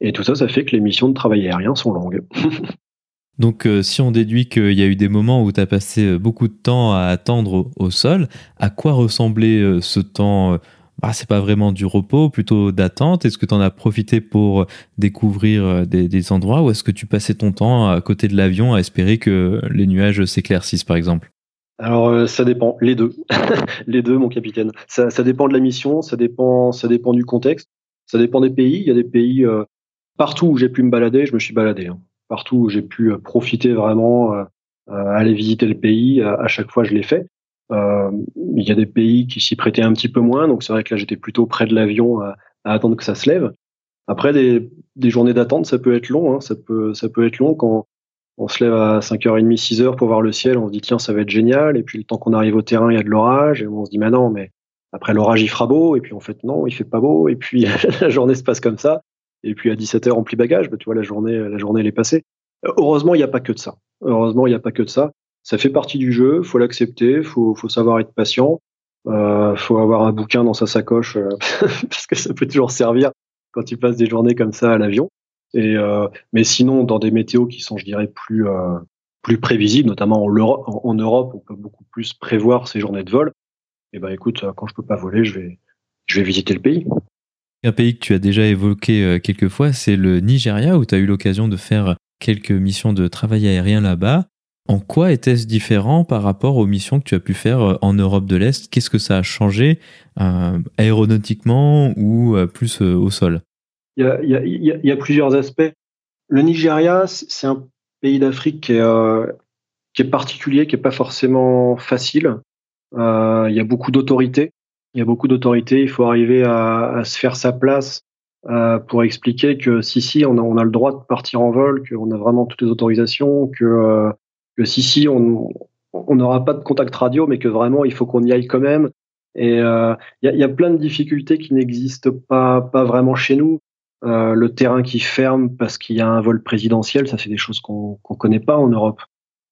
Et tout ça, ça fait que les missions de travail aérien sont longues. Donc, euh, si on déduit qu'il y a eu des moments où tu as passé euh, beaucoup de temps à attendre au, sol, à quoi ressemblait ce temps bah, C'est pas vraiment du repos, plutôt d'attente? Est-ce que tu en as profité pour découvrir des endroits? Ou est-ce que tu passais ton temps à côté de l'avion à espérer que les nuages s'éclaircissent, par exemple? Alors ça dépend, les deux, les deux, mon capitaine. Ça, ça, dépend de la mission, ça dépend, ça dépend du contexte, ça dépend des pays. Il y a des pays partout où j'ai pu me balader, je me suis baladé. Hein partout où j'ai pu euh, profiter vraiment, euh, euh, aller visiter le pays, à chaque fois je l'ai fait. il y a des pays qui s'y prêtaient un petit peu moins, donc c'est vrai que là j'étais plutôt près de l'avion à, attendre que ça se lève. Après, des, des journées d'attente, ça peut être long. Hein, ça peut, ça peut être long quand on se lève à 5h30, 6h pour voir le ciel. On se dit tiens, ça va être génial. Et puis le temps qu'on arrive au terrain, il y a de l'orage. Et on se dit mais non, mais après l'orage, il fera beau. Et puis en fait non, il fait pas beau. Et puis la journée se passe comme ça. Et puis à 17h, rempli bagage, bah, tu vois, la journée, la journée, elle est passée. Heureusement, il n'y a pas que de ça. Heureusement, il n'y a pas que de ça. Ça fait partie du jeu, faut l'accepter, faut, faut savoir être patient, euh, faut avoir un bouquin dans sa sacoche euh, parce que ça peut toujours servir quand tu passes des journées comme ça à l'avion. Euh, mais sinon, dans des météos qui sont, je dirais, plus euh, plus prévisibles, notamment en Europe, en on peut beaucoup plus prévoir ces journées de vol. Et eh ben, écoute, quand je peux pas voler, je vais je vais visiter le pays. Un pays que tu as déjà évoqué euh, quelques fois, c'est le Nigeria, où tu as eu l'occasion de faire quelques missions de travail aérien là-bas. En quoi était-ce différent par rapport aux missions que tu as pu faire euh, en Europe de l'Est? Qu'est-ce que ça a changé euh, aéronautiquement ou plus au sol? Il y, a, plusieurs aspects. Le Nigeria, c'est un pays d'Afrique qui, est particulier, qui n'est pas forcément facile. il y a beaucoup d'autorités il y a beaucoup d'autorités. Il faut arriver à, à, se faire sa place euh, pour expliquer que si, si, on a, on a le droit de partir en vol, qu'on a vraiment toutes les autorisations, que, euh, que si, si, on n'aura pas de contact radio, mais que vraiment, il faut qu'on y aille quand même. Et euh, il y, a, y, a, plein de difficultés qui n'existent pas, pas vraiment chez nous. Euh, le terrain qui ferme parce qu'il y a un vol présidentiel, ça c'est des choses qu'on qu'on connaît pas en Europe.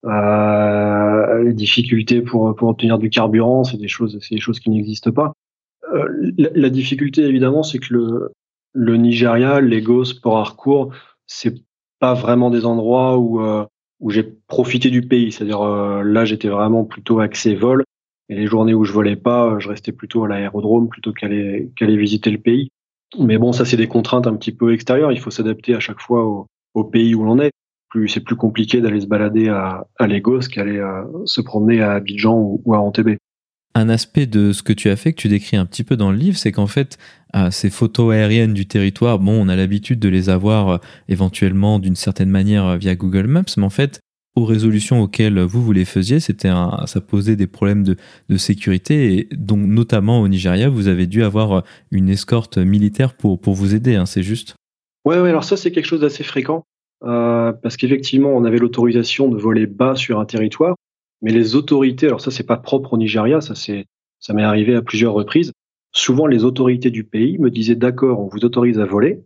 Euh, les difficultés pour, pour obtenir du carburant, c'est des choses, c'est des choses qui n'existent pas. Euh, la, difficulté évidemment, c'est que le, le Nigeria, Lagos, Port Harcourt, c'est pas vraiment des endroits où euh, où j'ai profité du pays. C'est-à-dire euh, là, j'étais vraiment plutôt axé vol. Et les journées où je volais pas, je restais plutôt à l'aérodrome plutôt qu'aller qu'aller visiter le pays. Mais bon, ça c'est des contraintes un petit peu extérieures. Il faut s'adapter à chaque fois au, pays où l'on est c'est plus compliqué d'aller se balader à, à Lagos qu'aller euh, se promener à Abidjan ou, à Antébé. Un aspect de ce que tu as fait, que tu décris un petit peu dans le livre, c'est qu'en fait, euh, ces photos aériennes du territoire, bon, on a l'habitude de les avoir euh, éventuellement d'une certaine manière via Google Maps, mais en fait, aux résolutions auxquelles vous vous les faisiez, c'était ça posait des problèmes de, sécurité et donc notamment au Nigeria, vous avez dû avoir une escorte militaire pour, pour vous aider, hein, c'est juste? Ouais, ouais, alors ça c'est quelque chose d'assez fréquent euh, parce qu'effectivement on avait l'autorisation de voler bas sur un territoire, mais les autorités, alors ça c'est pas propre au Nigeria, ça c'est ça m'est arrivé à plusieurs reprises. Souvent les autorités du pays me disaient d'accord, on vous autorise à voler,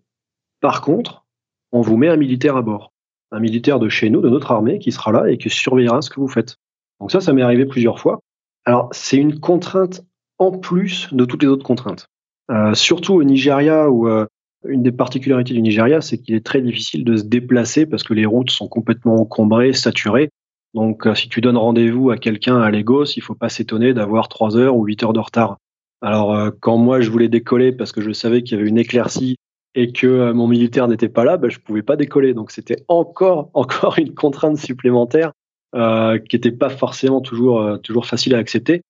par contre on vous met un militaire à bord un militaire de chez nous, de notre armée, qui sera là et qui surveillera ce que vous faites. Donc ça, ça m'est arrivé plusieurs fois. Alors, c'est une contrainte en plus de toutes les autres contraintes. Euh, surtout au Nigeria, où euh, une des particularités du Nigeria, c'est qu'il est très difficile de se déplacer parce que les routes sont complètement encombrées, saturées. Donc, euh, si tu donnes rendez-vous à quelqu'un à Lagos, il faut pas s'étonner d'avoir 3 heures ou 8 heures de retard. Alors, quand moi, je voulais décoller parce que je savais qu'il y avait une éclaircie et que euh, mon militaire n'était pas là, bah, je pouvais pas décoller. Donc c'était encore encore une contrainte supplémentaire euh, qui n'était pas forcément toujours euh, toujours facile à accepter.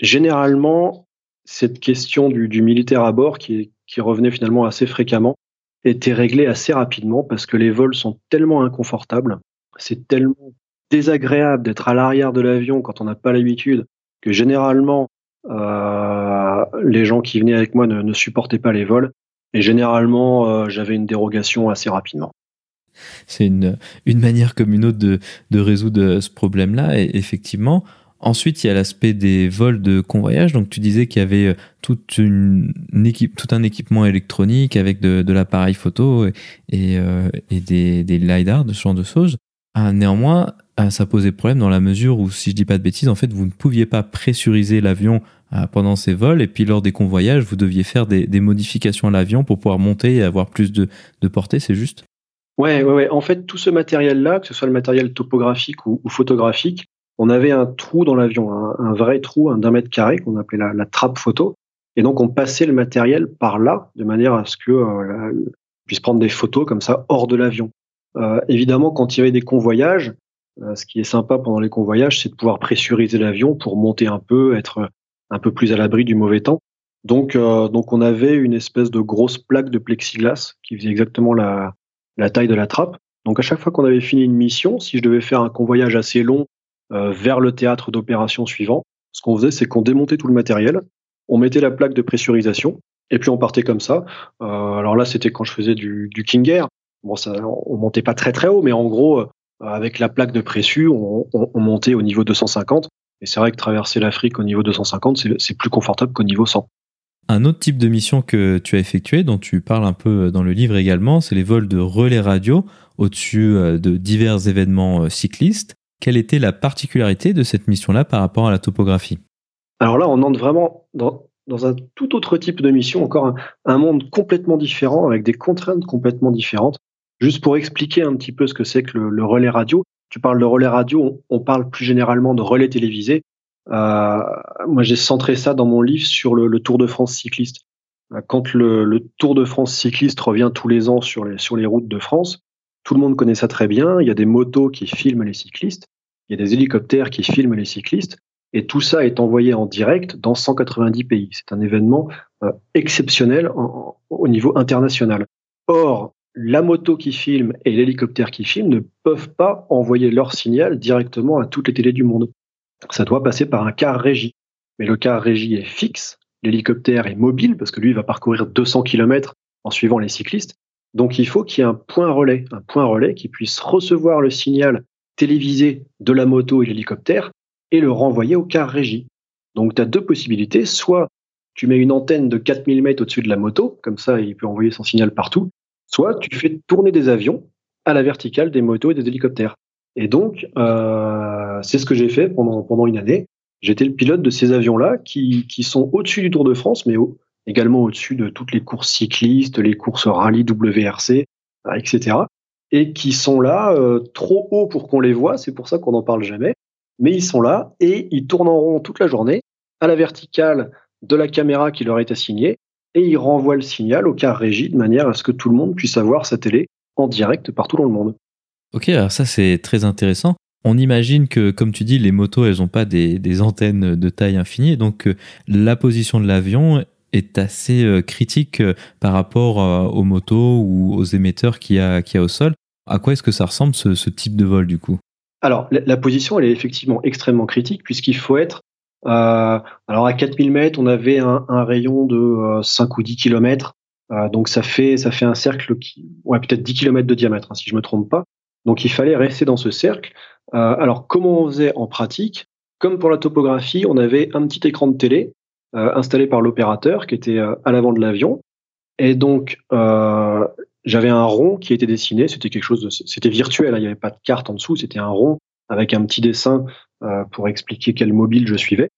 Généralement, cette question du, du militaire à bord, qui, qui revenait finalement assez fréquemment, était réglée assez rapidement parce que les vols sont tellement inconfortables, c'est tellement désagréable d'être à l'arrière de l'avion quand on n'a pas l'habitude que généralement euh, les gens qui venaient avec moi ne, ne supportaient pas les vols et généralement, euh, j'avais une dérogation assez rapidement. C'est une, une manière comme une autre de, de résoudre ce problème-là. Et effectivement, Ensuite, il y a l'aspect des vols de convoyage. Donc, tu disais qu'il y avait euh, toute une équipe, tout un équipement électronique avec de, de l'appareil photo et, et, euh, et des, des LiDAR, de ce genre de choses. Ah, néanmoins, ah, ça posait problème dans la mesure où, si je dis pas de bêtises, en fait, vous ne pouviez pas pressuriser l'avion ah, pendant ces vols, et puis lors des convoyages, vous deviez faire des, modifications à l'avion pour pouvoir monter et avoir plus de, portée, c'est juste? Ouais, ouais, ouais, En fait, tout ce matériel-là, que ce soit le matériel topographique ou, photographique, on avait un trou dans l'avion, un, vrai trou, un d'un mètre carré qu'on appelait la, trappe photo. Et donc, on passait le matériel par là, de manière à ce que euh, puisse prendre des photos comme ça hors de l'avion. Euh, évidemment, quand il y avait des convoyages, euh, ce qui est sympa pendant les convoyages, c'est de pouvoir pressuriser l'avion pour monter un peu, être un peu plus à l'abri du mauvais temps. Donc, euh, donc on avait une espèce de grosse plaque de plexiglas qui faisait exactement la, la taille de la trappe. Donc à chaque fois qu'on avait fini une mission, si je devais faire un convoyage assez long euh, vers le théâtre d'opération suivant, ce qu'on faisait, c'est qu'on démontait tout le matériel, on mettait la plaque de pressurisation, et puis on partait comme ça. Euh, alors là, c'était quand je faisais du, du King Air. Bon, ça, on montait pas très très haut, mais en gros, euh, avec la plaque de pressu, on, on, on montait au niveau 250. Et c'est vrai que traverser l'Afrique au niveau 250, c'est plus confortable qu'au niveau 100. Un autre type de mission que tu as effectué, dont tu parles un peu dans le livre également, c'est les vols de relais radio au-dessus euh, de divers événements euh, cyclistes. Quelle était la particularité de cette mission-là par rapport à la topographie? Alors là, on entre vraiment dans, un tout autre type de mission, encore un, monde complètement différent, avec des contraintes complètement différentes. Juste pour expliquer un petit peu ce que c'est que le relais radio, tu parles de relais radio, on, parle plus généralement de relais télévisés. Euh, moi, j'ai centré ça dans mon livre sur le, Tour de France cycliste. Euh, quand le, Tour de France cycliste revient tous les ans sur les, sur les routes de France, tout le monde connaît ça très bien. Il y a des motos qui filment les cyclistes, il y a des hélicoptères qui filment les cyclistes, et tout ça est envoyé en direct dans 190 pays. C'est un événement euh, exceptionnel au niveau international. Or, la moto qui filme et l'hélicoptère qui filme ne peuvent pas envoyer leur signal directement à toutes les télés du monde. Ça doit passer par un car régie. Mais le car régie est fixe, l'hélicoptère est mobile parce que lui va parcourir 200 km en suivant les cyclistes. Donc il faut qu'il y ait un point relais, un point relais qui puisse recevoir le signal télévisé de la moto et l'hélicoptère et le renvoyer au car régie. Donc tu as deux possibilités, soit tu mets une antenne de 4000 mètres au-dessus de la moto, comme ça il peut envoyer son signal partout, soit tu fais tourner des avions à la verticale des motos et des hélicoptères. Et donc, euh, c'est ce que j'ai fait pendant, une année. J'étais le pilote de ces avions-là qui, sont au-dessus du Tour de France, mais également au-dessus de toutes les courses cyclistes, les courses rallye WRC, etc. Et qui sont là euh, trop haut pour qu'on les voit, c'est pour ça qu'on n'en parle jamais. Mais ils sont là et ils tournent en rond toute la journée à la verticale de la caméra qui leur est assignée et il renvoie le signal au car régie de manière à ce que tout le monde puisse avoir sa télé en direct partout dans le monde. Ok, alors ça c'est très intéressant. On imagine que, comme tu dis, les motos, elles n'ont pas des, antennes de taille infinie, donc euh, la position de l'avion est assez euh, critique euh, par rapport aux motos ou aux émetteurs qu'il y, a, a au sol. À quoi est-ce que ça ressemble ce, type de vol du coup? Alors, la, position, elle est effectivement extrêmement critique puisqu'il faut être. Euh, alors, à 4000 mètres, on avait un, rayon de 5 ou 10 km. donc, ça fait, ça fait un cercle qui. Ouais, peut-être 10 km de diamètre, hein, si je me trompe pas. Donc, il fallait rester dans ce cercle. alors, comment on faisait en pratique? Comme pour la topographie, on avait un petit écran de télé installé par l'opérateur qui était à l'avant de l'avion. Et donc, euh, j'avais un rond qui était dessiné. C'était quelque chose de, c'était virtuel. Hein, il n'y avait pas de carte en dessous. C'était un rond avec un petit dessin euh, pour expliquer quel mobile je suivais.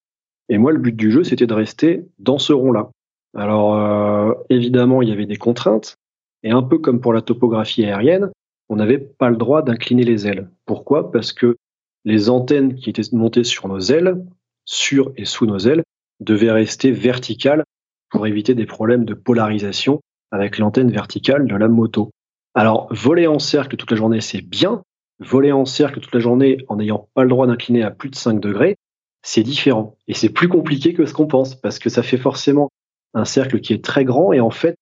Et moi, le but du jeu, c'était de rester dans ce rond-là. Alors, euh, évidemment, il y avait des contraintes. Et un peu comme pour la topographie aérienne, on n'avait pas le droit d'incliner les ailes. Pourquoi? Parce que les antennes qui étaient montées sur nos ailes, sur et sous nos ailes, devaient rester verticales pour éviter des problèmes de polarisation avec l'antenne verticale de la moto. Alors, voler en cercle toute la journée, c'est bien. Voler en cercle toute la journée en n'ayant pas le droit d'incliner à plus de 5 degrés, c'est différent. Et c'est plus compliqué que ce qu'on pense, parce que ça fait forcément un cercle qui est très grand. Et en fait,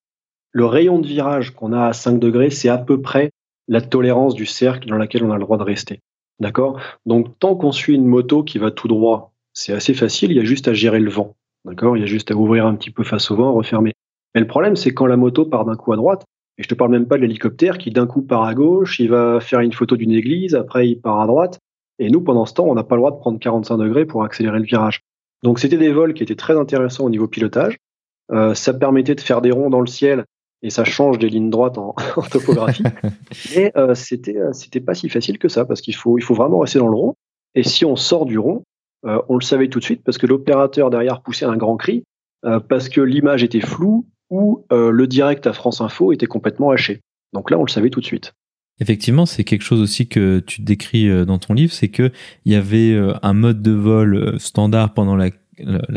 le rayon de virage qu'on a à 5 degrés, c'est à peu près la tolérance du cercle dans lequel on a le droit de rester. D'accord? Donc, tant qu'on suit une moto qui va tout droit, c'est assez facile, il y a juste à gérer le vent. D'accord? Il y a juste à ouvrir un petit peu face au vent, refermer. Mais le problème, c'est quand la moto part d'un coup à droite, et je te parle même pas de l'hélicoptère qui d'un coup part à gauche, il va faire une photo d'une église, après il part à droite, et nous, pendant ce temps, on n'a pas le droit de prendre 45 degrés pour accélérer le virage. Donc c'était des vols qui étaient très intéressants au niveau pilotage. Euh, ça permettait de faire des ronds dans le ciel et ça change des lignes droites en, topographie. Mais euh, c'était euh, c'était pas si facile que ça parce qu'il faut il faut vraiment rester dans le rond. Et si on sort du rond, euh, on le savait tout de suite parce que l'opérateur derrière poussait un grand cri euh, parce que l'image était floue ou euh, le direct à France Info était complètement haché. Donc là, on le savait tout de suite. Effectivement, c'est quelque chose aussi que tu décris dans ton livre, c'est que il y avait un mode de vol standard pendant la,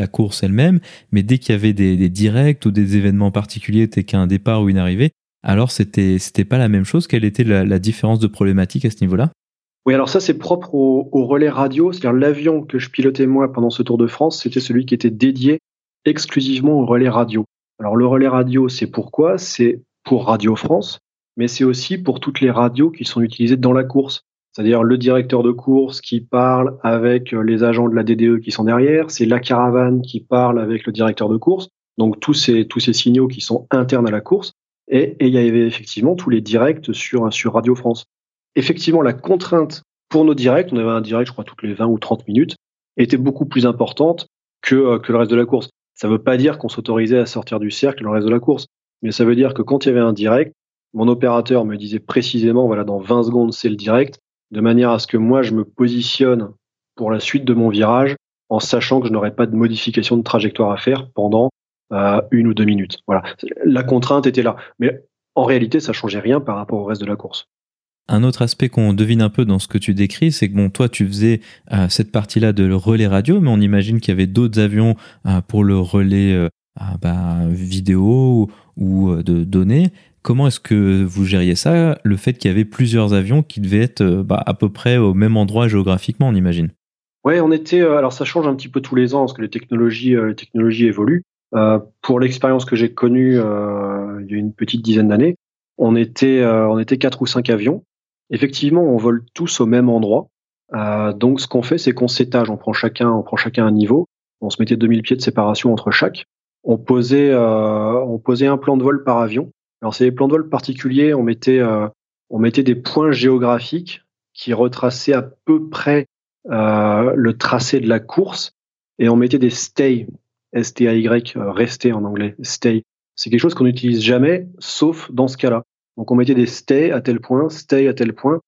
course elle-même, mais dès qu'il y avait des, directs ou des événements particuliers, t'es qu'un départ ou une arrivée, alors c'était c'était pas la même chose. Quelle était la différence de problématique à ce niveau-là? Oui, alors ça, c'est propre au, relais radio. C'est-à-dire l'avion que je pilotais moi pendant ce Tour de France, c'était celui qui était dédié exclusivement au relais radio. Alors le relais radio, c'est pourquoi C'est pour Radio France, mais c'est aussi pour toutes les radios qui sont utilisées dans la course. C'est-à-dire le directeur de course qui parle avec les agents de la DDE qui sont derrière, c'est la caravane qui parle avec le directeur de course. Donc tous ces, tous ces signaux qui sont internes à la course. Et, et il y avait effectivement tous les directs sur, sur Radio France effectivement, la contrainte pour nos directs, on avait un direct, je crois, toutes les 20 ou 30 minutes, était beaucoup plus importante que, euh, que le reste de la course. Ça ne veut pas dire qu'on s'autorisait à sortir du cercle le reste de la course, mais ça veut dire que quand il y avait un direct, mon opérateur me disait précisément, voilà, dans 20 secondes, c'est le direct, de manière à ce que moi, je me positionne pour la suite de mon virage en sachant que je n'aurais pas de modification de trajectoire à faire pendant euh, une ou deux minutes. Voilà, la contrainte était là. Mais en réalité, ça changeait rien par rapport au reste de la course. Un autre aspect qu'on devine un peu dans ce que tu décris, c'est que bon, toi, tu faisais euh, cette partie-là de relais radio, mais on imagine qu'il y avait d'autres avions euh, pour le relais euh, bah, vidéo ou, de données. Comment est-ce que vous gériez ça Le fait qu'il y avait plusieurs avions qui devaient être bah, à peu près au même endroit géographiquement, on imagine? Ouais, on était. alors ça change un petit peu tous les ans parce que les technologies, les technologies évoluent. pour l'expérience que j'ai connue il y a une petite dizaine d'années, on était, on était quatre ou cinq avions Effectivement, on vole tous au même endroit. Euh, donc, ce qu'on fait, c'est qu'on s'étage. On prend chacun, on prend chacun un niveau. On se mettait 2000 pieds de séparation entre chaque. On posait, euh, on posait un plan de vol par avion. Alors, c'est des plans de vol particuliers. On mettait, euh, on mettait des points géographiques qui retraçaient à peu près euh, le tracé de la course. Et on mettait des stay, S-T-A-Y, rester en anglais, stay. C'est quelque chose qu'on n'utilise jamais, sauf dans ce cas-là. Donc on mettait des stay à tel point, stay à tel point,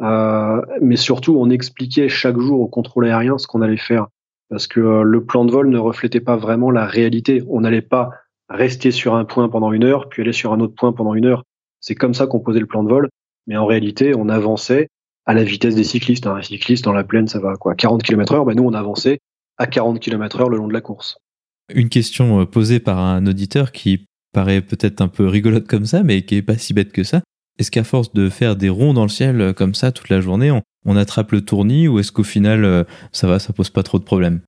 euh, mais surtout on expliquait chaque jour au contrôle aérien ce qu'on allait faire, parce que euh, le plan de vol ne reflétait pas vraiment la réalité. On n'allait pas rester sur un point pendant une heure, puis aller sur un autre point pendant une heure. C'est comme ça qu'on posait le plan de vol, mais en réalité on avançait à la vitesse des cyclistes. Un cycliste dans la plaine, ça va quoi 40 km heure, ben nous on avançait à 40 km heure le long de la course. Une question euh, posée par un auditeur qui paraît peut-être un peu rigolote comme ça, mais qui est pas si bête que ça. Est-ce qu'à force de faire des ronds dans le ciel euh, comme ça toute la journée, on, attrape le tournis ou est-ce qu'au final euh, ça va, ça pose pas trop de problèmes?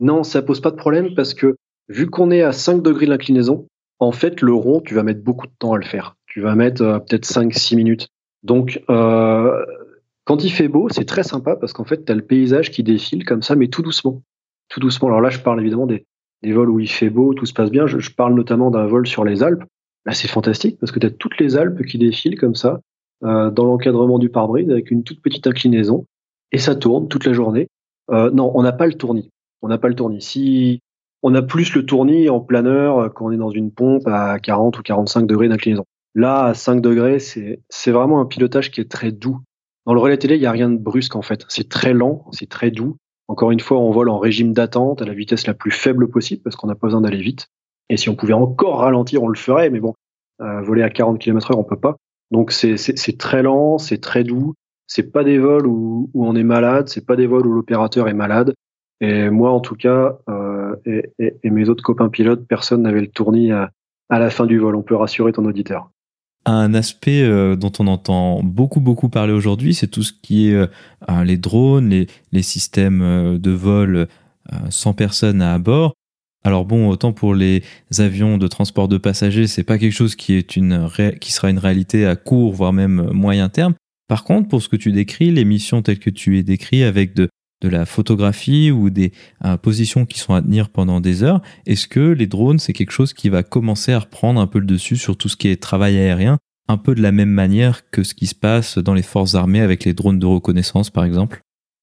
Non, ça pose pas de problème parce que vu qu'on est à 5 degrés d'inclinaison, en fait le rond, tu vas mettre beaucoup de temps à le faire. Tu vas mettre euh, peut-être 5-6 minutes. Donc Quand il fait beau, c'est très sympa parce qu'en fait, tu as le paysage qui défile comme ça, mais tout doucement. Tout doucement. Alors là, je parle évidemment des, vols où il fait beau, tout se passe bien. Je, parle notamment d'un vol sur les Alpes. Là, c'est fantastique parce que tu as toutes les Alpes qui défilent comme ça, euh, dans l'encadrement du pare-brise avec une toute petite inclinaison. Et ça tourne toute la journée. Euh, non, on n'a pas le tournis. On n'a pas le tournis. Si on a plus le tournis en planeur euh, quand on est dans une pompe à 40 ou 45 degrés d'inclinaison. Là, à 5 degrés, c'est vraiment un pilotage qui est très doux. Dans le relais télé, il n'y a rien de brusque en fait. C'est très lent, c'est très doux. Encore une fois, on vole en régime d'attente à la vitesse la plus faible possible parce qu'on n'a pas besoin d'aller vite. Et si on pouvait encore ralentir, on le ferait, mais bon, euh, voler à 40 km heure, on peut pas. Donc c'est très lent, c'est très doux. C'est pas des vols où, on est malade, c'est pas des vols où l'opérateur est malade. Et moi, en tout cas, euh, et, mes autres copains pilotes, personne n'avait le tournis à, la fin du vol. On peut rassurer ton auditeur. Un aspect euh, dont on entend beaucoup beaucoup parler aujourd'hui, c'est tout ce qui est euh, les drones, les, systèmes euh, de vol sans personne à bord. Alors bon, autant pour les avions de transport de passagers, c'est pas quelque chose qui qui sera une réalité à court voire même moyen terme. Par contre, pour ce que tu décris, les missions telles que tu es décrit avec de de la photographie ou des euh, positions qui sont à tenir pendant des heures, est-ce que les drones, c'est quelque chose qui va commencer à reprendre un peu le dessus sur tout ce qui est travail aérien, un peu de la même manière que ce qui se passe dans les forces armées avec les drones de reconnaissance, par exemple?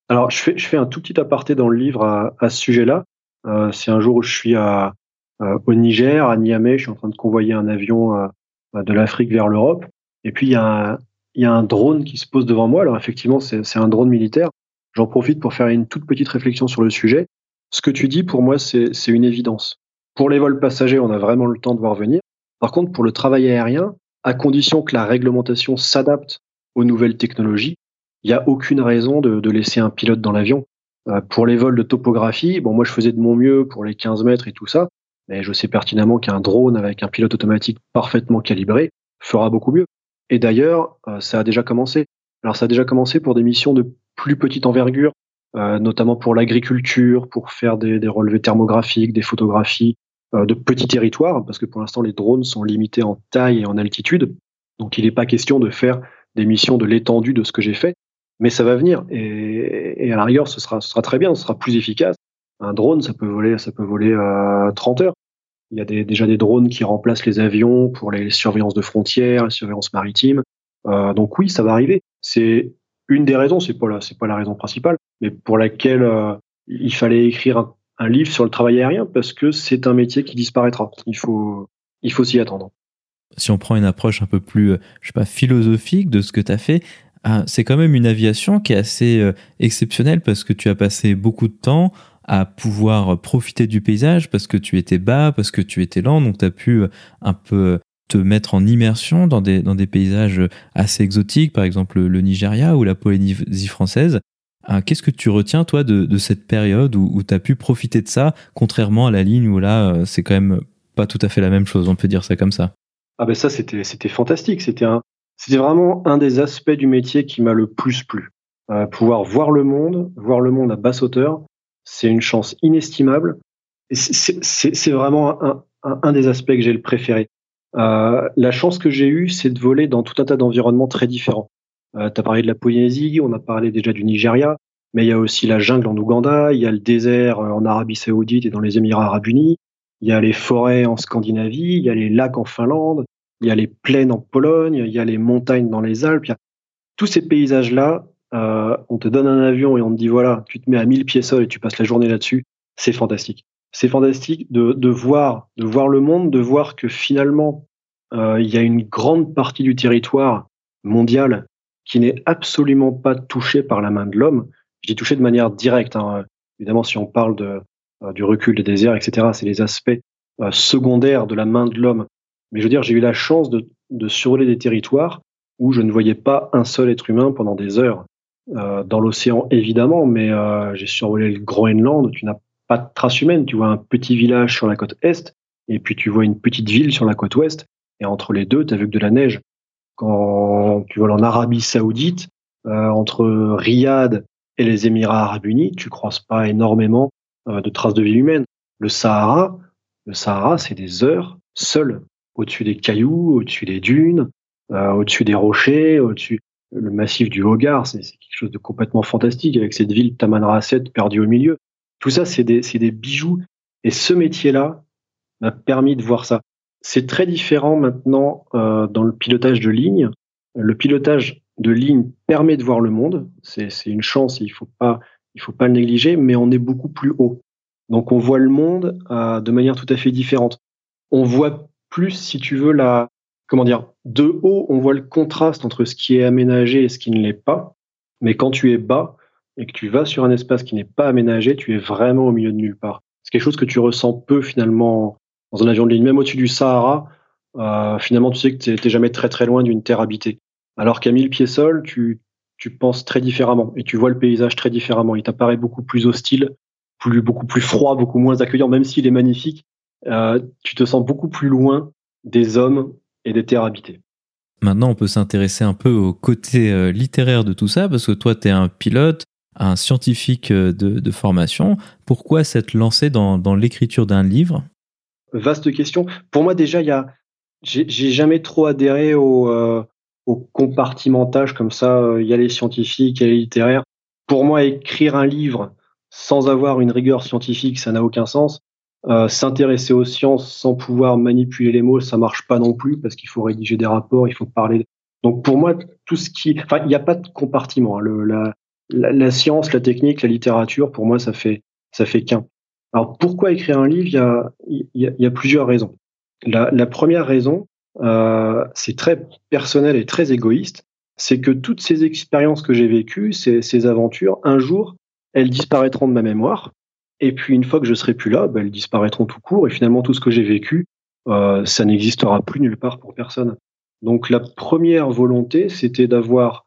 Alors, je fais, je fais un tout petit aparté dans le livre à, ce sujet-là. Euh, c'est un jour où je suis euh, au Niger, à Niamey, je suis en train de convoyer un avion de l'Afrique vers l'Europe. Et puis, il y, il y a un drone qui se pose devant moi. Alors, effectivement, c'est un drone militaire. J'en profite pour faire une toute petite réflexion sur le sujet. Ce que tu dis, pour moi, c'est une évidence. Pour les vols passagers, on a vraiment le temps de voir venir. Par contre, pour le travail aérien, à condition que la réglementation s'adapte aux nouvelles technologies, il n'y a aucune raison de, laisser un pilote dans l'avion. Euh, pour les vols de topographie, bon, moi, je faisais de mon mieux pour les 15 mètres et tout ça, mais je sais pertinemment qu'un drone avec un pilote automatique parfaitement calibré fera beaucoup mieux. Et d'ailleurs, euh, ça a déjà commencé. Alors, ça a déjà commencé pour des missions de plus petite envergure, euh, notamment pour l'agriculture, pour faire des, relevés thermographiques, des photographies euh, de petits territoires, parce que pour l'instant les drones sont limités en taille et en altitude. Donc il n'est pas question de faire des missions de l'étendue de ce que j'ai fait, mais ça va venir. Et, à la rigueur, ce sera, très bien, ce sera plus efficace. Un drone, ça peut voler, ça peut voler euh, 30 heures. Il y a déjà des drones qui remplacent les avions pour les surveillances de frontières, la surveillance maritime. Euh, donc oui, ça va arriver. C'est une des raisons, c'est pas la, c'est pas la raison principale, mais pour laquelle euh, il fallait écrire un, livre sur le travail aérien parce que c'est un métier qui disparaîtra. Il faut, il faut s'y attendre. Si on prend une approche un peu plus, euh, je sais pas, philosophique de ce que tu as fait, euh, c'est quand même une aviation qui est assez exceptionnelle parce que tu as passé beaucoup de temps à pouvoir profiter du paysage parce que tu étais bas, parce que tu étais lent, donc tu as pu un peu te mettre en immersion dans des, dans des paysages assez exotiques, par exemple le Nigeria ou la Polynésie française. Euh, qu'est-ce que tu retiens, toi, de, cette période où, où tu as pu profiter de ça, contrairement à la ligne où là, euh, c'est quand même pas tout à fait la même chose, on peut dire ça comme ça? Ah ben ça, c'était, fantastique. C'était, vraiment un des aspects du métier qui m'a le plus plu. Euh, pouvoir voir le monde, voir le monde à basse hauteur, c'est une chance inestimable. C'est, vraiment un, un, des aspects que j'ai le préféré. Euh, la chance que j'ai eue, c'est de voler dans tout un tas d'environnements très différents. Euh, tu as parlé de la Polynésie, on a parlé déjà du Nigeria, mais il y a aussi la jungle en Ouganda, il y a le désert euh, en Arabie Saoudite et dans les Émirats Arabes Unis, il y a les forêts en Scandinavie, il y a les lacs en Finlande, il y a les plaines en Pologne, il y a les montagnes dans les Alpes. Tous ces paysages-là, euh, on te donne un avion et on te dit voilà, tu te mets à 1000 pieds sol et tu passes la journée là-dessus. C'est fantastique c'est fantastique de, voir, de voir le monde, de voir que finalement, euh, il y a une grande partie du territoire mondial qui n'est absolument pas touché par la main de l'homme. Je dis touché de manière directe. Hein. Évidemment, si on parle euh, du recul des déserts, etc., c'est les aspects euh, secondaires de la main de l'homme. Mais je veux dire, j'ai eu la chance de, de survoler des territoires où je ne voyais pas un seul être humain pendant des heures. Dans l'océan, évidemment, mais j'ai survolé le Groenland, tu n'as de trace humaine. Tu vois un petit village sur la côte est, et puis tu vois une petite ville sur la côte ouest, et entre les deux, tu as vu que de la neige. Quand tu vois en Arabie Saoudite, euh, entre Riyad et les Émirats Arabes Unis, tu croises pas énormément euh, de traces de vie humaine. Le Sahara, le Sahara, c'est des heures seules, au-dessus des cailloux, au-dessus des dunes, euh, au-dessus des rochers, au-dessus. le massif du Hogar, c'est quelque chose de complètement fantastique avec cette ville Tamanrasset perdue au milieu. Tout ça, c'est des, bijoux. Et ce métier-là m'a permis de voir ça. C'est très différent maintenant euh, dans le pilotage de ligne. Le pilotage de ligne permet de voir le monde. C'est une chance, il il faut pas le négliger, mais on est beaucoup plus haut. Donc on voit le monde euh, de manière tout à fait différente. On voit plus, si tu veux, la, comment dire, de haut, on voit le contraste entre ce qui est aménagé et ce qui ne l'est pas. Mais quand tu es bas et que tu vas sur un espace qui n'est pas aménagé, tu es vraiment au milieu de nulle part. C'est quelque chose que tu ressens peu finalement dans un avion de ligne, même au-dessus du Sahara. Euh, finalement, tu sais que tu n'es jamais très très loin d'une terre habitée. Alors qu'à 1000 pieds sol, tu, tu penses très différemment et tu vois le paysage très différemment. Il t'apparaît beaucoup plus hostile, plus, beaucoup plus froid, beaucoup moins accueillant, même s'il est magnifique. Euh, tu te sens beaucoup plus loin des hommes et des terres habitées. Maintenant, on peut s'intéresser un peu au côté euh, littéraire de tout ça, parce que toi, tu es un pilote, un scientifique euh, de, formation. Pourquoi s'être lancé dans, l'écriture d'un livre? Vaste question. Pour moi, déjà, il y a, j'ai jamais trop adhéré au, euh, au compartimentage comme ça. Il y a les scientifiques, il y a les littéraires. Pour moi, écrire un livre sans avoir une rigueur scientifique, ça n'a aucun sens. Euh, s'intéresser aux sciences sans pouvoir manipuler les mots, ça marche pas non plus parce qu'il faut rédiger des rapports, il faut parler. Donc pour moi, tout ce qui, enfin, il n'y a pas de compartiment. Hein. La, science, la technique, la littérature, pour moi, ça fait ça fait qu'un. Alors pourquoi écrire un livre? Il y a, plusieurs raisons. La, première raison, euh, c'est très personnel et très égoïste, c'est que toutes ces expériences que j'ai vécues, ces, aventures, un jour, elles disparaîtront de ma mémoire et puis une fois que je serai plus là, ben, elles disparaîtront tout court. Et finalement, tout ce que j'ai vécu, euh, ça n'existera plus nulle part pour personne. Donc la première volonté, c'était d'avoir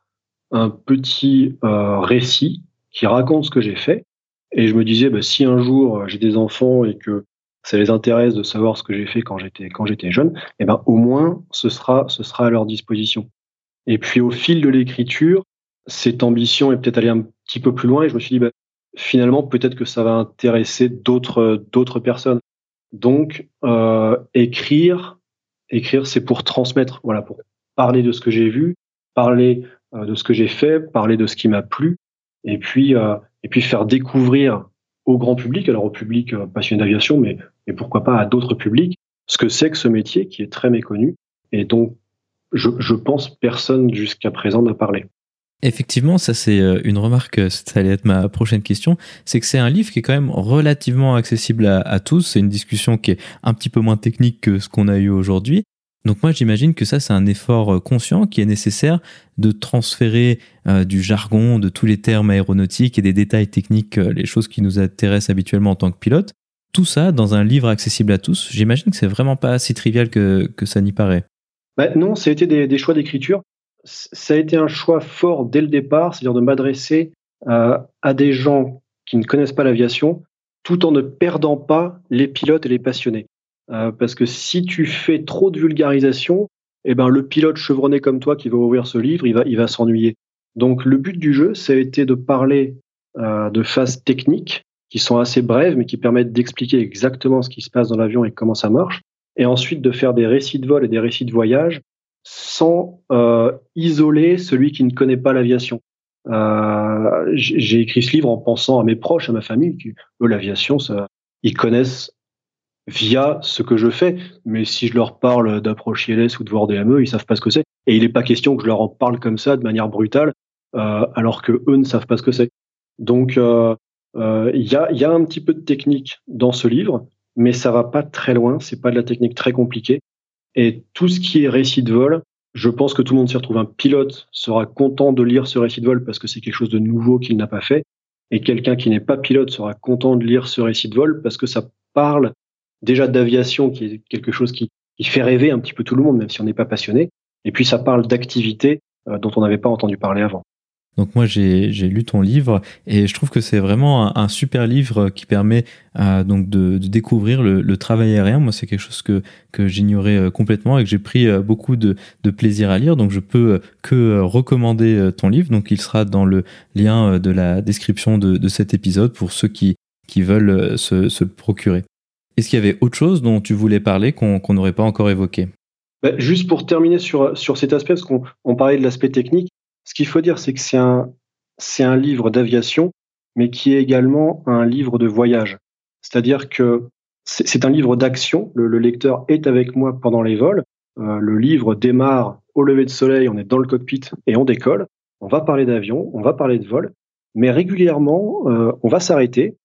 un petit euh, récit qui raconte ce que j'ai fait. Et je me disais, ben, si un jour euh, j'ai des enfants et que ça les intéresse de savoir ce que j'ai fait quand j'étais quand j'étais jeune, eh ben au moins ce sera ce sera à leur disposition. Et puis au fil de l'écriture, cette ambition est peut-être allée un petit peu plus loin et je me suis dit ben, finalement, peut-être que ça va intéresser d'autres d'autres personnes. Donc, euh, écrire, écrire, c'est pour transmettre, voilà, pour parler de ce que j'ai vu, parler de ce que j'ai fait, parler de ce qui m'a plu, et puis euh, et puis faire découvrir au grand public, alors au public euh, passionné d'aviation, mais pourquoi pas à d'autres publics, ce que c'est que ce métier qui est très méconnu et dont je, je pense personne jusqu'à présent n'a parlé. Effectivement, ça c'est euh, une remarque, euh, ça allait être ma prochaine question, c'est que c'est un livre qui est quand même relativement accessible à, tous, c'est une discussion qui est un petit peu moins technique que ce qu'on a eu aujourd'hui. Donc moi j'imagine que ça c'est un effort euh, conscient qui est nécessaire de transférer du jargon, de tous les termes aéronautiques et des détails techniques, les choses qui nous intéressent habituellement en tant que pilote. Tout ça dans un livre accessible à tous, j'imagine que c'est vraiment pas si trivial que, ça n'y paraît. Bah non, ça a été des choix d'écriture ça a été un choix fort dès le départ, c'est-à-dire de m'adresser euh, à des gens qui ne connaissent pas l'aviation, tout en ne perdant pas les pilotes et les passionnés. Euh, parce que si tu fais trop de vulgarisation, eh ben le pilote chevronné comme toi qui va ouvrir ce livre, il va, il va s'ennuyer. Donc le but du jeu, ça a été de parler euh, de phases techniques qui sont assez brèves, mais qui permettent d'expliquer exactement ce qui se passe dans l'avion et comment ça marche, et ensuite de faire des récits de vol et des récits de voyage sans euh, isoler celui qui ne connaît pas l'aviation. Euh, j'ai écrit ce livre en pensant à mes proches, à ma famille, qui, eux, l'aviation, ils connaissent via ce que je fais. Mais si je leur parle d'approche ILS ou de voir DME, ils savent pas ce que c'est. Et il n'est pas question que je leur en parle comme ça, de manière brutale, euh, alors que eux ne savent pas ce que c'est. Donc, euh, euh, il y, a, y a un petit peu de technique dans ce livre, mais ça va pas très loin. C'est pas de la technique très compliquée. Et tout ce qui est récit de vol, je pense que tout le monde s'y retrouve. Un pilote sera content de lire ce récit de vol parce que c'est quelque chose de nouveau qu'il n'a pas fait. Et quelqu'un qui n'est pas pilote sera content de lire ce récit de vol parce que ça parle déjà d'aviation, qui est quelque chose qui, fait rêver un petit peu tout le monde, même si on n'est pas passionné. Et puis ça parle d'activités euh, dont on n'avait pas entendu parler avant. Donc moi j'ai lu ton livre et je trouve que c'est vraiment un, super livre qui permet euh, donc de, découvrir le, travail aérien. Moi c'est quelque chose que, que j'ignorais euh, complètement et que j'ai pris beaucoup de, plaisir à lire. Donc je peux que recommander ton livre. Donc il sera dans le lien de la description de, de cet épisode pour ceux qui, qui veulent se, se le procurer. Est-ce qu'il y avait autre chose dont tu voulais parler qu'on n'aurait pas encore évoqué? Bah, Juste pour terminer sur, sur cet aspect, parce qu'on on parlait de l'aspect technique, Ce qu'il faut dire, c'est que c'est un, un livre d'aviation, mais qui est également un livre de voyage. C'est-à-dire que c'est un livre d'action. Le, lecteur est avec moi pendant les vols. Euh, le livre démarre au lever de soleil, on est dans le cockpit et on décolle. On va parler d'avion, on va parler de vol, mais régulièrement, euh, on va s'arrêter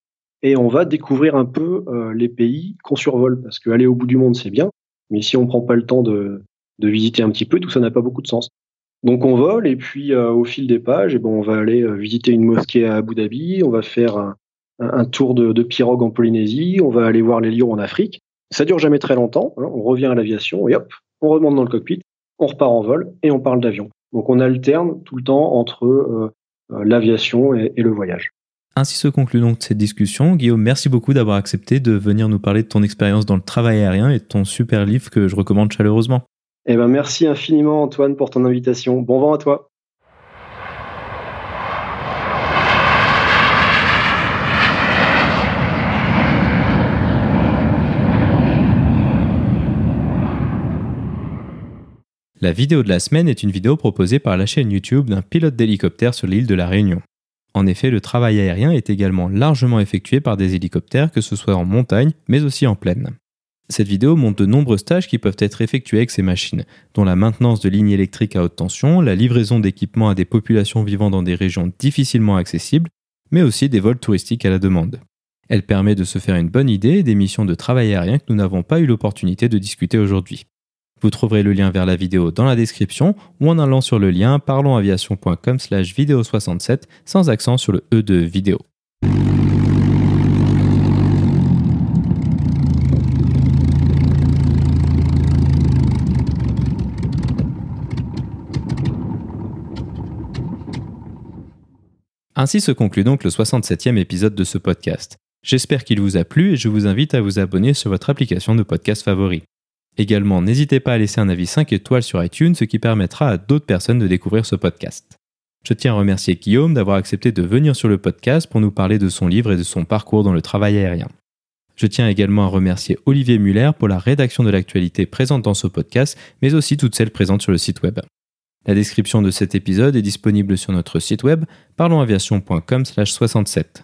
et on va découvrir un peu euh, les pays qu'on survole. Parce qu'aller au bout du monde, c'est bien, mais si on prend pas le temps de, visiter un petit peu, tout ça n'a pas beaucoup de sens. Donc on vole et puis euh, au fil des pages, eh ben, on va aller euh, visiter une mosquée à Abu Dhabi, on va faire un, tour de, pirogue en Polynésie, on va aller voir les lions en Afrique. Ça dure jamais très longtemps. Hein. On revient à l'aviation et hop, on remonte dans le cockpit, on repart en vol et on parle d'avion. Donc on alterne tout le temps entre l'aviation et le voyage. Ainsi se conclut donc cette discussion. Guillaume, merci beaucoup d'avoir accepté de venir nous parler de ton expérience dans le travail aérien et de ton super livre que je recommande chaleureusement. Eh ben, merci infiniment, Antoine, pour ton invitation. Bon vent à toi. La vidéo de la semaine est une vidéo proposée par la chaîne YouTube d'un pilote d'hélicoptère sur l'île de la Réunion. En effet, le travail aérien est également largement effectué par des hélicoptères, que ce soit en montagne, mais aussi en plaine. Cette vidéo montre de nombreux stages qui peuvent être effectués avec ces machines, dont la maintenance de lignes électriques à haute tension, la livraison d'équipements à des populations vivant dans des régions difficilement accessibles, mais aussi des vols touristiques à la demande. Elle permet de se faire une bonne idée des missions de travail aérien que nous n'avons pas eu l'opportunité de discuter aujourd'hui. Vous trouverez le lien vers la vidéo dans la description ou en allant sur le lien parlonsaviation.com slash vidéo 67 sans accent sur le E de vidéo. Ainsi se conclut donc le 67e épisode de ce podcast. J'espère qu'il vous a plu et je vous invite à vous abonner sur votre application de podcast favori. Également, n'hésitez pas à laisser un avis 5 étoiles sur iTunes, ce qui permettra à d'autres personnes de découvrir ce podcast. Je tiens à remercier Guillaume d'avoir accepté de venir sur le podcast pour nous parler de son livre et de son parcours dans le travail aérien. Je tiens également à remercier Olivier Muller pour la rédaction de l'actualité présente dans ce podcast, mais aussi toutes celles présentes sur le site web. La description de cet épisode est disponible sur notre site web parlonsaviation.com/67.